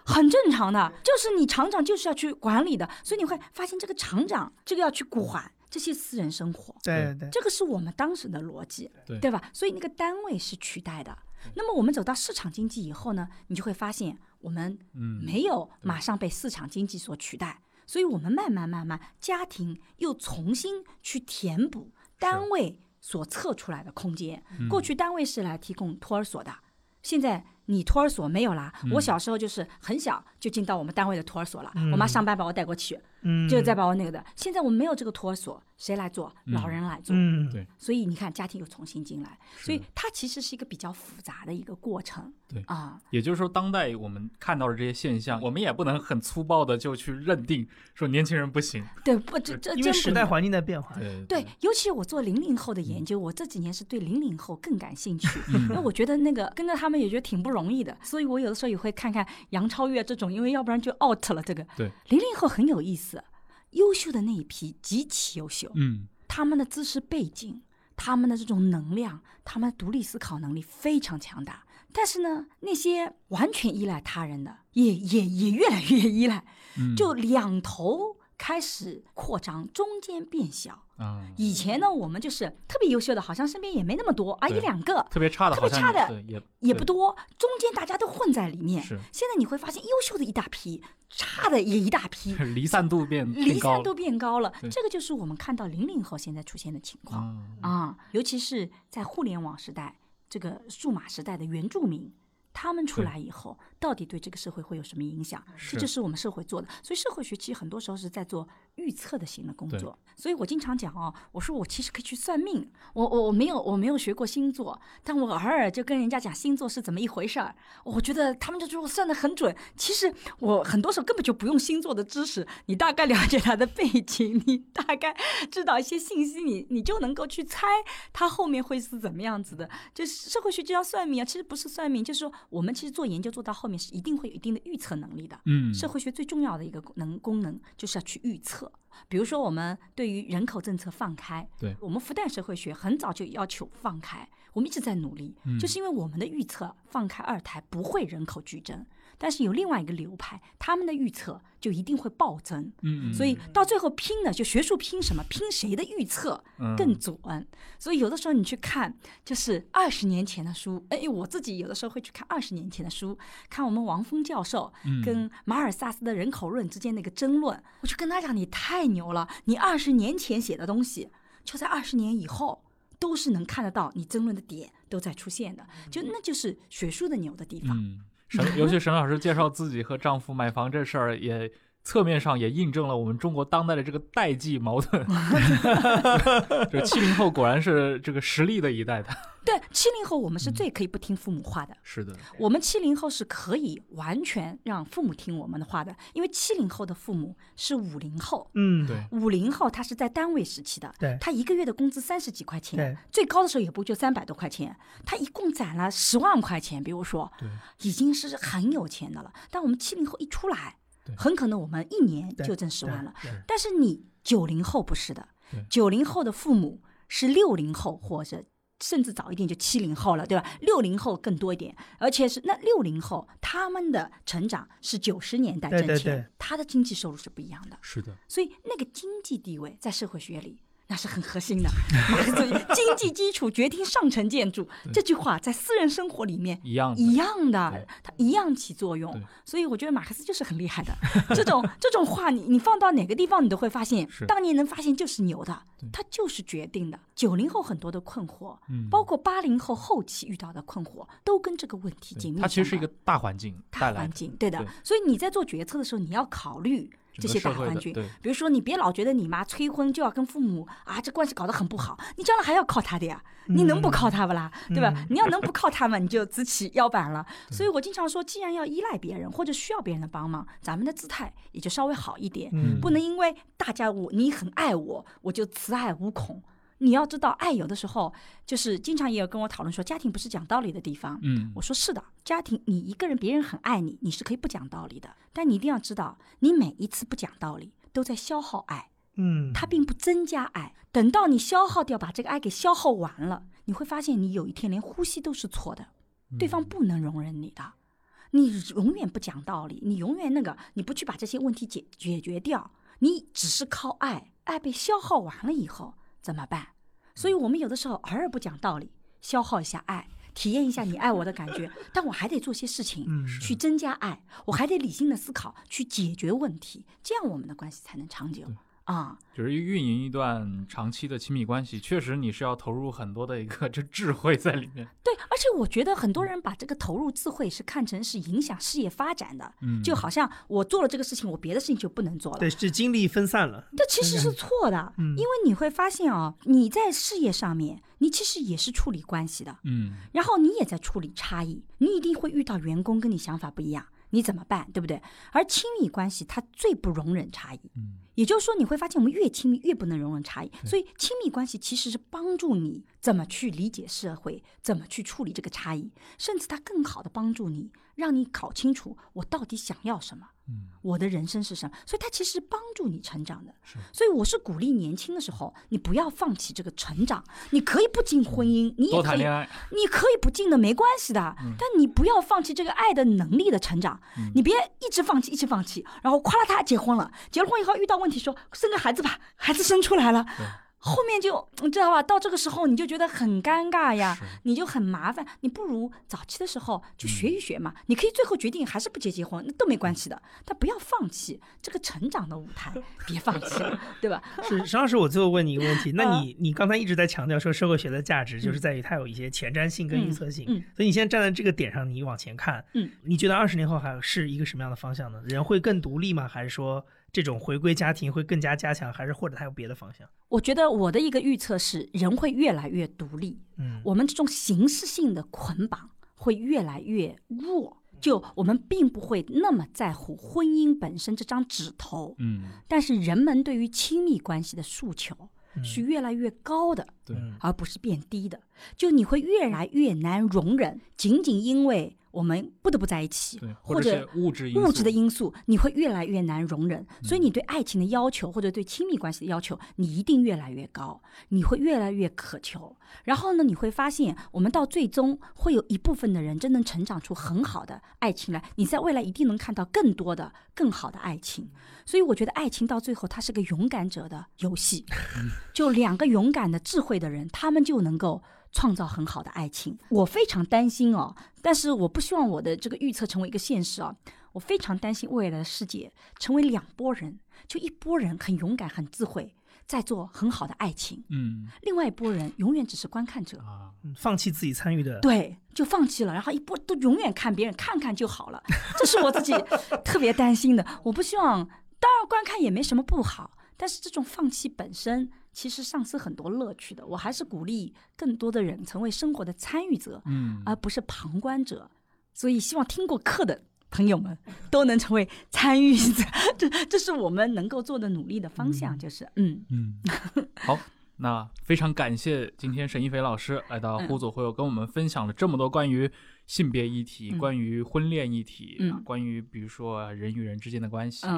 很正常的。就是你厂长就是要去管理的，所以你会发现这个厂长这个要去管这些私人生活，对对，这个是我们当时的逻辑，对对吧？所以那个单位是取代的。那么我们走到市场经济以后呢，你就会发现我们嗯，没有马上被市场经济所取代，所以我们慢慢慢慢，家庭又重新去填补单位所测出来的空间。嗯过去单位是来提供托儿所的，现在你托儿所没有啦。嗯我小时候就是很小就进到我们单位的托儿所了，我妈上班把我带过去，嗯，就再把我那个的。现在我们没有这个托儿所，谁来做？老人来做。嗯，对。所以你看，家庭又重新进来，所以它其实是一个比较复杂的一个过程。对。啊，也就是说，当代我们看到的这些现象，我们也不能很粗暴的就去认定说年轻人不行，对，不，这这因为时代环境在变化。对。对，尤其我做零零后的研究，我这几年是对零零后更感兴趣，嗯。因为我觉得那个跟着他们也觉得挺不容易的，所以我有的时候也会看看杨超越这种，因为要不然就 out 了。这个对零零后很有意思，优秀的那一批极其优秀，嗯他们的知识背景、他们的这种能量、他们的独立思考能力非常强大。但是呢，那些完全依赖他人的，也也也越来越依赖，嗯，就两头开始扩张，中间变小。啊，以前呢，我们就是特别优秀的，好像身边也没那么多啊，一两个。特别差的，特别差的也也不多，中间大家都混在里面。是。现在你会发现，优秀的一大批，差的也一大批，离散度变 离散度变高了。这个就是我们看到零零后现在出现的情况。啊，啊，尤其是在互联网时代、这个数码时代的原住民。他们出来以后，到底对这个社会会有什么影响？是这就是我们社会做的。所以社会学其实很多时候是在做预测的型的工作。所以我经常讲哦，我说我其实可以去算命，我我我没有我没有学过星座，但我偶尔就跟人家讲星座是怎么一回事儿，我觉得他们就说我算的很准。其实我很多时候根本就不用星座的知识，你大概了解他的背景，你大概知道一些信息，你你就能够去猜他后面会是怎么样子的。就是社会学就要算命啊，其实不是算命，就是说我们其实做研究做到后面是一定会有一定的预测能力的。嗯，社会学最重要的一个能功能就是要去预测。比如说，我们对于人口政策放开，对我们复旦社会学很早就要求放开，我们一直在努力，嗯就是因为我们的预测放开二胎不会人口剧增，但是有另外一个流派，他们的预测就一定会暴增。嗯，嗯所以到最后拼的就学术拼什么？拼谁的预测嗯更准。所以有的时候你去看，就是二十年前的书，哎，我自己有的时候会去看二十年前的书，看我们王峰教授嗯跟马尔萨斯的人口论之间的一个争论，我就跟他讲，你太牛了，你二十年前写的东西，就在二十年以后。都是能看得到，你争论的点都在出现的，就那就是学术的牛的地方。嗯，沈，尤其沈老师介绍自己和丈夫买房这事儿，也侧面上也印证了我们中国当代的这个代际矛盾。就七零后果然是这个实力的一代的。对，七零后我们是最可以不听父母话的，是的，我们七零后是可以完全让父母听我们的话的，因为七零后的父母是五零后，嗯，对，五零后他是在单位时期的，对。他一个月的工资三十几块钱对，最高的时候也不就三百多块钱，他一共攒了十万块钱，比如说，对，已经是很有钱的了。但我们七零后一出来对，很可能我们一年就挣十万了。但是你九零后不是的，九零后的父母是六零后或者。甚至早一点就七零后了，对吧？六零后更多一点，而且是那六零后他们的成长是九十年代对挣钱，对对他的经济收入是不一样的。是的，所以那个经济地位在社会学里那是很核心的。马克思经济基础决定上层建筑这句话在私人生活里面一样的一样的，它一样起作用。所以我觉得马克思就是很厉害的。这种这种话你你放到哪个地方你都会发现，当年能发现就是牛的对，他就是决定的。九零后很多的困惑，嗯包括八零后后期遇到的困惑，都跟这个问题紧密它其实是一个大环境。大环境，对的对。所以你在做决策的时候，你要考虑这些大环境。比如说，你别老觉得你妈催婚就要跟父母啊，这关系搞得很不好，你将来还要靠他的呀，你能不靠他不啦？对吧？你要能不靠他们，你就直起腰板了。所以我经常说，既然要依赖别人或者需要别人的帮忙，咱们的姿态也就稍微好一点，嗯不能因为大家我你很爱我，我就慈爱无恐。你要知道，爱有的时候就是经常也有跟我讨论说，家庭不是讲道理的地方。嗯我说是的，家庭你一个人，别人很爱你，你是可以不讲道理的，但你一定要知道，你每一次不讲道理都在消耗爱，嗯，它并不增加爱。等到你消耗掉，把这个爱给消耗完了，你会发现你有一天连呼吸都是错的，对方不能容忍你的。你永远不讲道理，你永远那个，你不去把这些问题解解决掉，你只是靠爱，爱被消耗完了以后怎么办？所以我们有的时候偶尔不讲道理，消耗一下爱，体验一下你爱我的感觉，但我还得做些事情嗯去增加爱，我还得理性的思考去解决问题，这样我们的关系才能长久啊。就是运营一段长期的亲密关系，确实你是要投入很多的一个 这智慧在里面。对，而且我觉得很多人把这个投入智慧是看成是影响事业发展的，嗯就好像我做了这个事情，我别的事情就不能做了。对，是精力分散了。这其实是错的，嗯因为你会发现啊、你在事业上面，你其实也是处理关系的，嗯然后你也在处理差异，你一定会遇到员工跟你想法不一样，你怎么办，对不对？而亲密关系它最不容忍差异，嗯也就是说，你会发现我们越亲密越不能容忍差异，所以亲密关系其实是帮助你怎么去理解社会，怎么去处理这个差异，甚至它更好的帮助你，让你搞清楚我到底想要什么。嗯，我的人生是什么？所以它其实帮助你成长的是。所以我是鼓励年轻的时候，你不要放弃这个成长。你可以不进婚姻，你也可以多谈恋爱，你可以不进的，没关系的。但你不要放弃这个爱的能力的成长，你别一直放弃，一直放弃，然后夸啦他结婚了，结了婚以后遇到问题说生个孩子吧，孩子生出来了。后面就你知道吧？到这个时候你就觉得很尴尬呀，你就很麻烦。你不如早期的时候就学一学嘛。你可以最后决定还是不结结婚，那都没关系的。但不要放弃这个成长的舞台，别放弃，对吧？是，沈老师，我最后问你一个问题，啊那你你刚才一直在强调说社会学的价值就是在于它有一些前瞻性跟预测性，嗯嗯所以你现在站在这个点上，你往前看，嗯，你觉得二十年后还是一个什么样的方向呢？人会更独立吗？还是说这种回归家庭会更加加强，还是或者它有别的方向？我觉得我的一个预测是，人会越来越独立，嗯，我们这种形式性的捆绑会越来越弱。就我们并不会那么在乎婚姻本身这张纸头，嗯，但是人们对于亲密关系的诉求嗯是越来越高的，对，嗯而不是变低的。就你会越来越难容忍，仅仅因为我们不得不在一起，，或者物质物质的因素，你会越来越难容忍。所以嗯你对爱情的要求，或者对亲密关系的要求，你一定越来越高，你会越来越渴求。然后呢，你会发现，我们到最终会有一部分的人真能成长出很好的爱情来。你在未来一定能看到更多的、更好的爱情。所以我觉得爱情到最后，它是个勇敢者的游戏。就两个勇敢的、智慧的人，他们就能够创造很好的爱情。我非常担心哦，但是我不希望我的这个预测成为一个现实啊。我非常担心未来的世界成为两拨人，就一拨人很勇敢、很智慧，在做很好的爱情；嗯另外一拨人永远只是观看者。啊，嗯放弃自己参与的，对，就放弃了，然后一波都永远看别人看看就好了，这是我自己 特别担心的。我不希望，当然观看也没什么不好，但是这种放弃本身其实丧失很多乐趣的。我还是鼓励更多的人成为生活的参与者，嗯。而不是旁观者。所以希望听过课的朋友们 都能成为参与者，这这是我们能够做的努力的方向，就是嗯。嗯，好。那非常感谢今天沈一飞老师来到嗯。互左会友，跟我们分享了这么多关于性别议题、嗯。关于婚恋议题、关于比如说人与人之间的关系、嗯。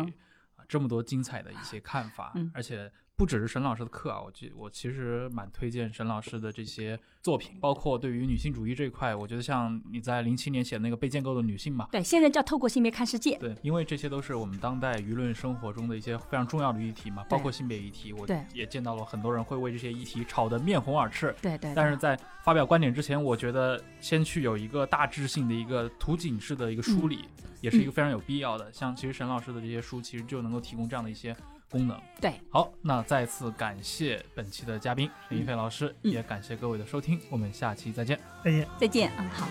啊，这么多精彩的一些看法，嗯。而且不只是沈老师的课啊，我记我其实蛮推荐沈老师的这些作品，包括对于女性主义这一块，我觉得像你在零七年写的那个被建构的女性嘛，对，现在叫透过性别看世界，对，因为这些都是我们当代舆论生活中的一些非常重要的议题嘛，包括性别议题，我也见到了很多人会为这些议题吵得面红耳赤。对对，但是在发表观点之前，我觉得先去有一个大致性的一个图景式的一个梳理，嗯也是一个非常有必要的。像其实沈老师的这些书，其实就能够提供这样的一些功能。对，好，那再次感谢本期的嘉宾林一飞老师，嗯也感谢各位的收听，我们下期再见。再见。再见，嗯，好。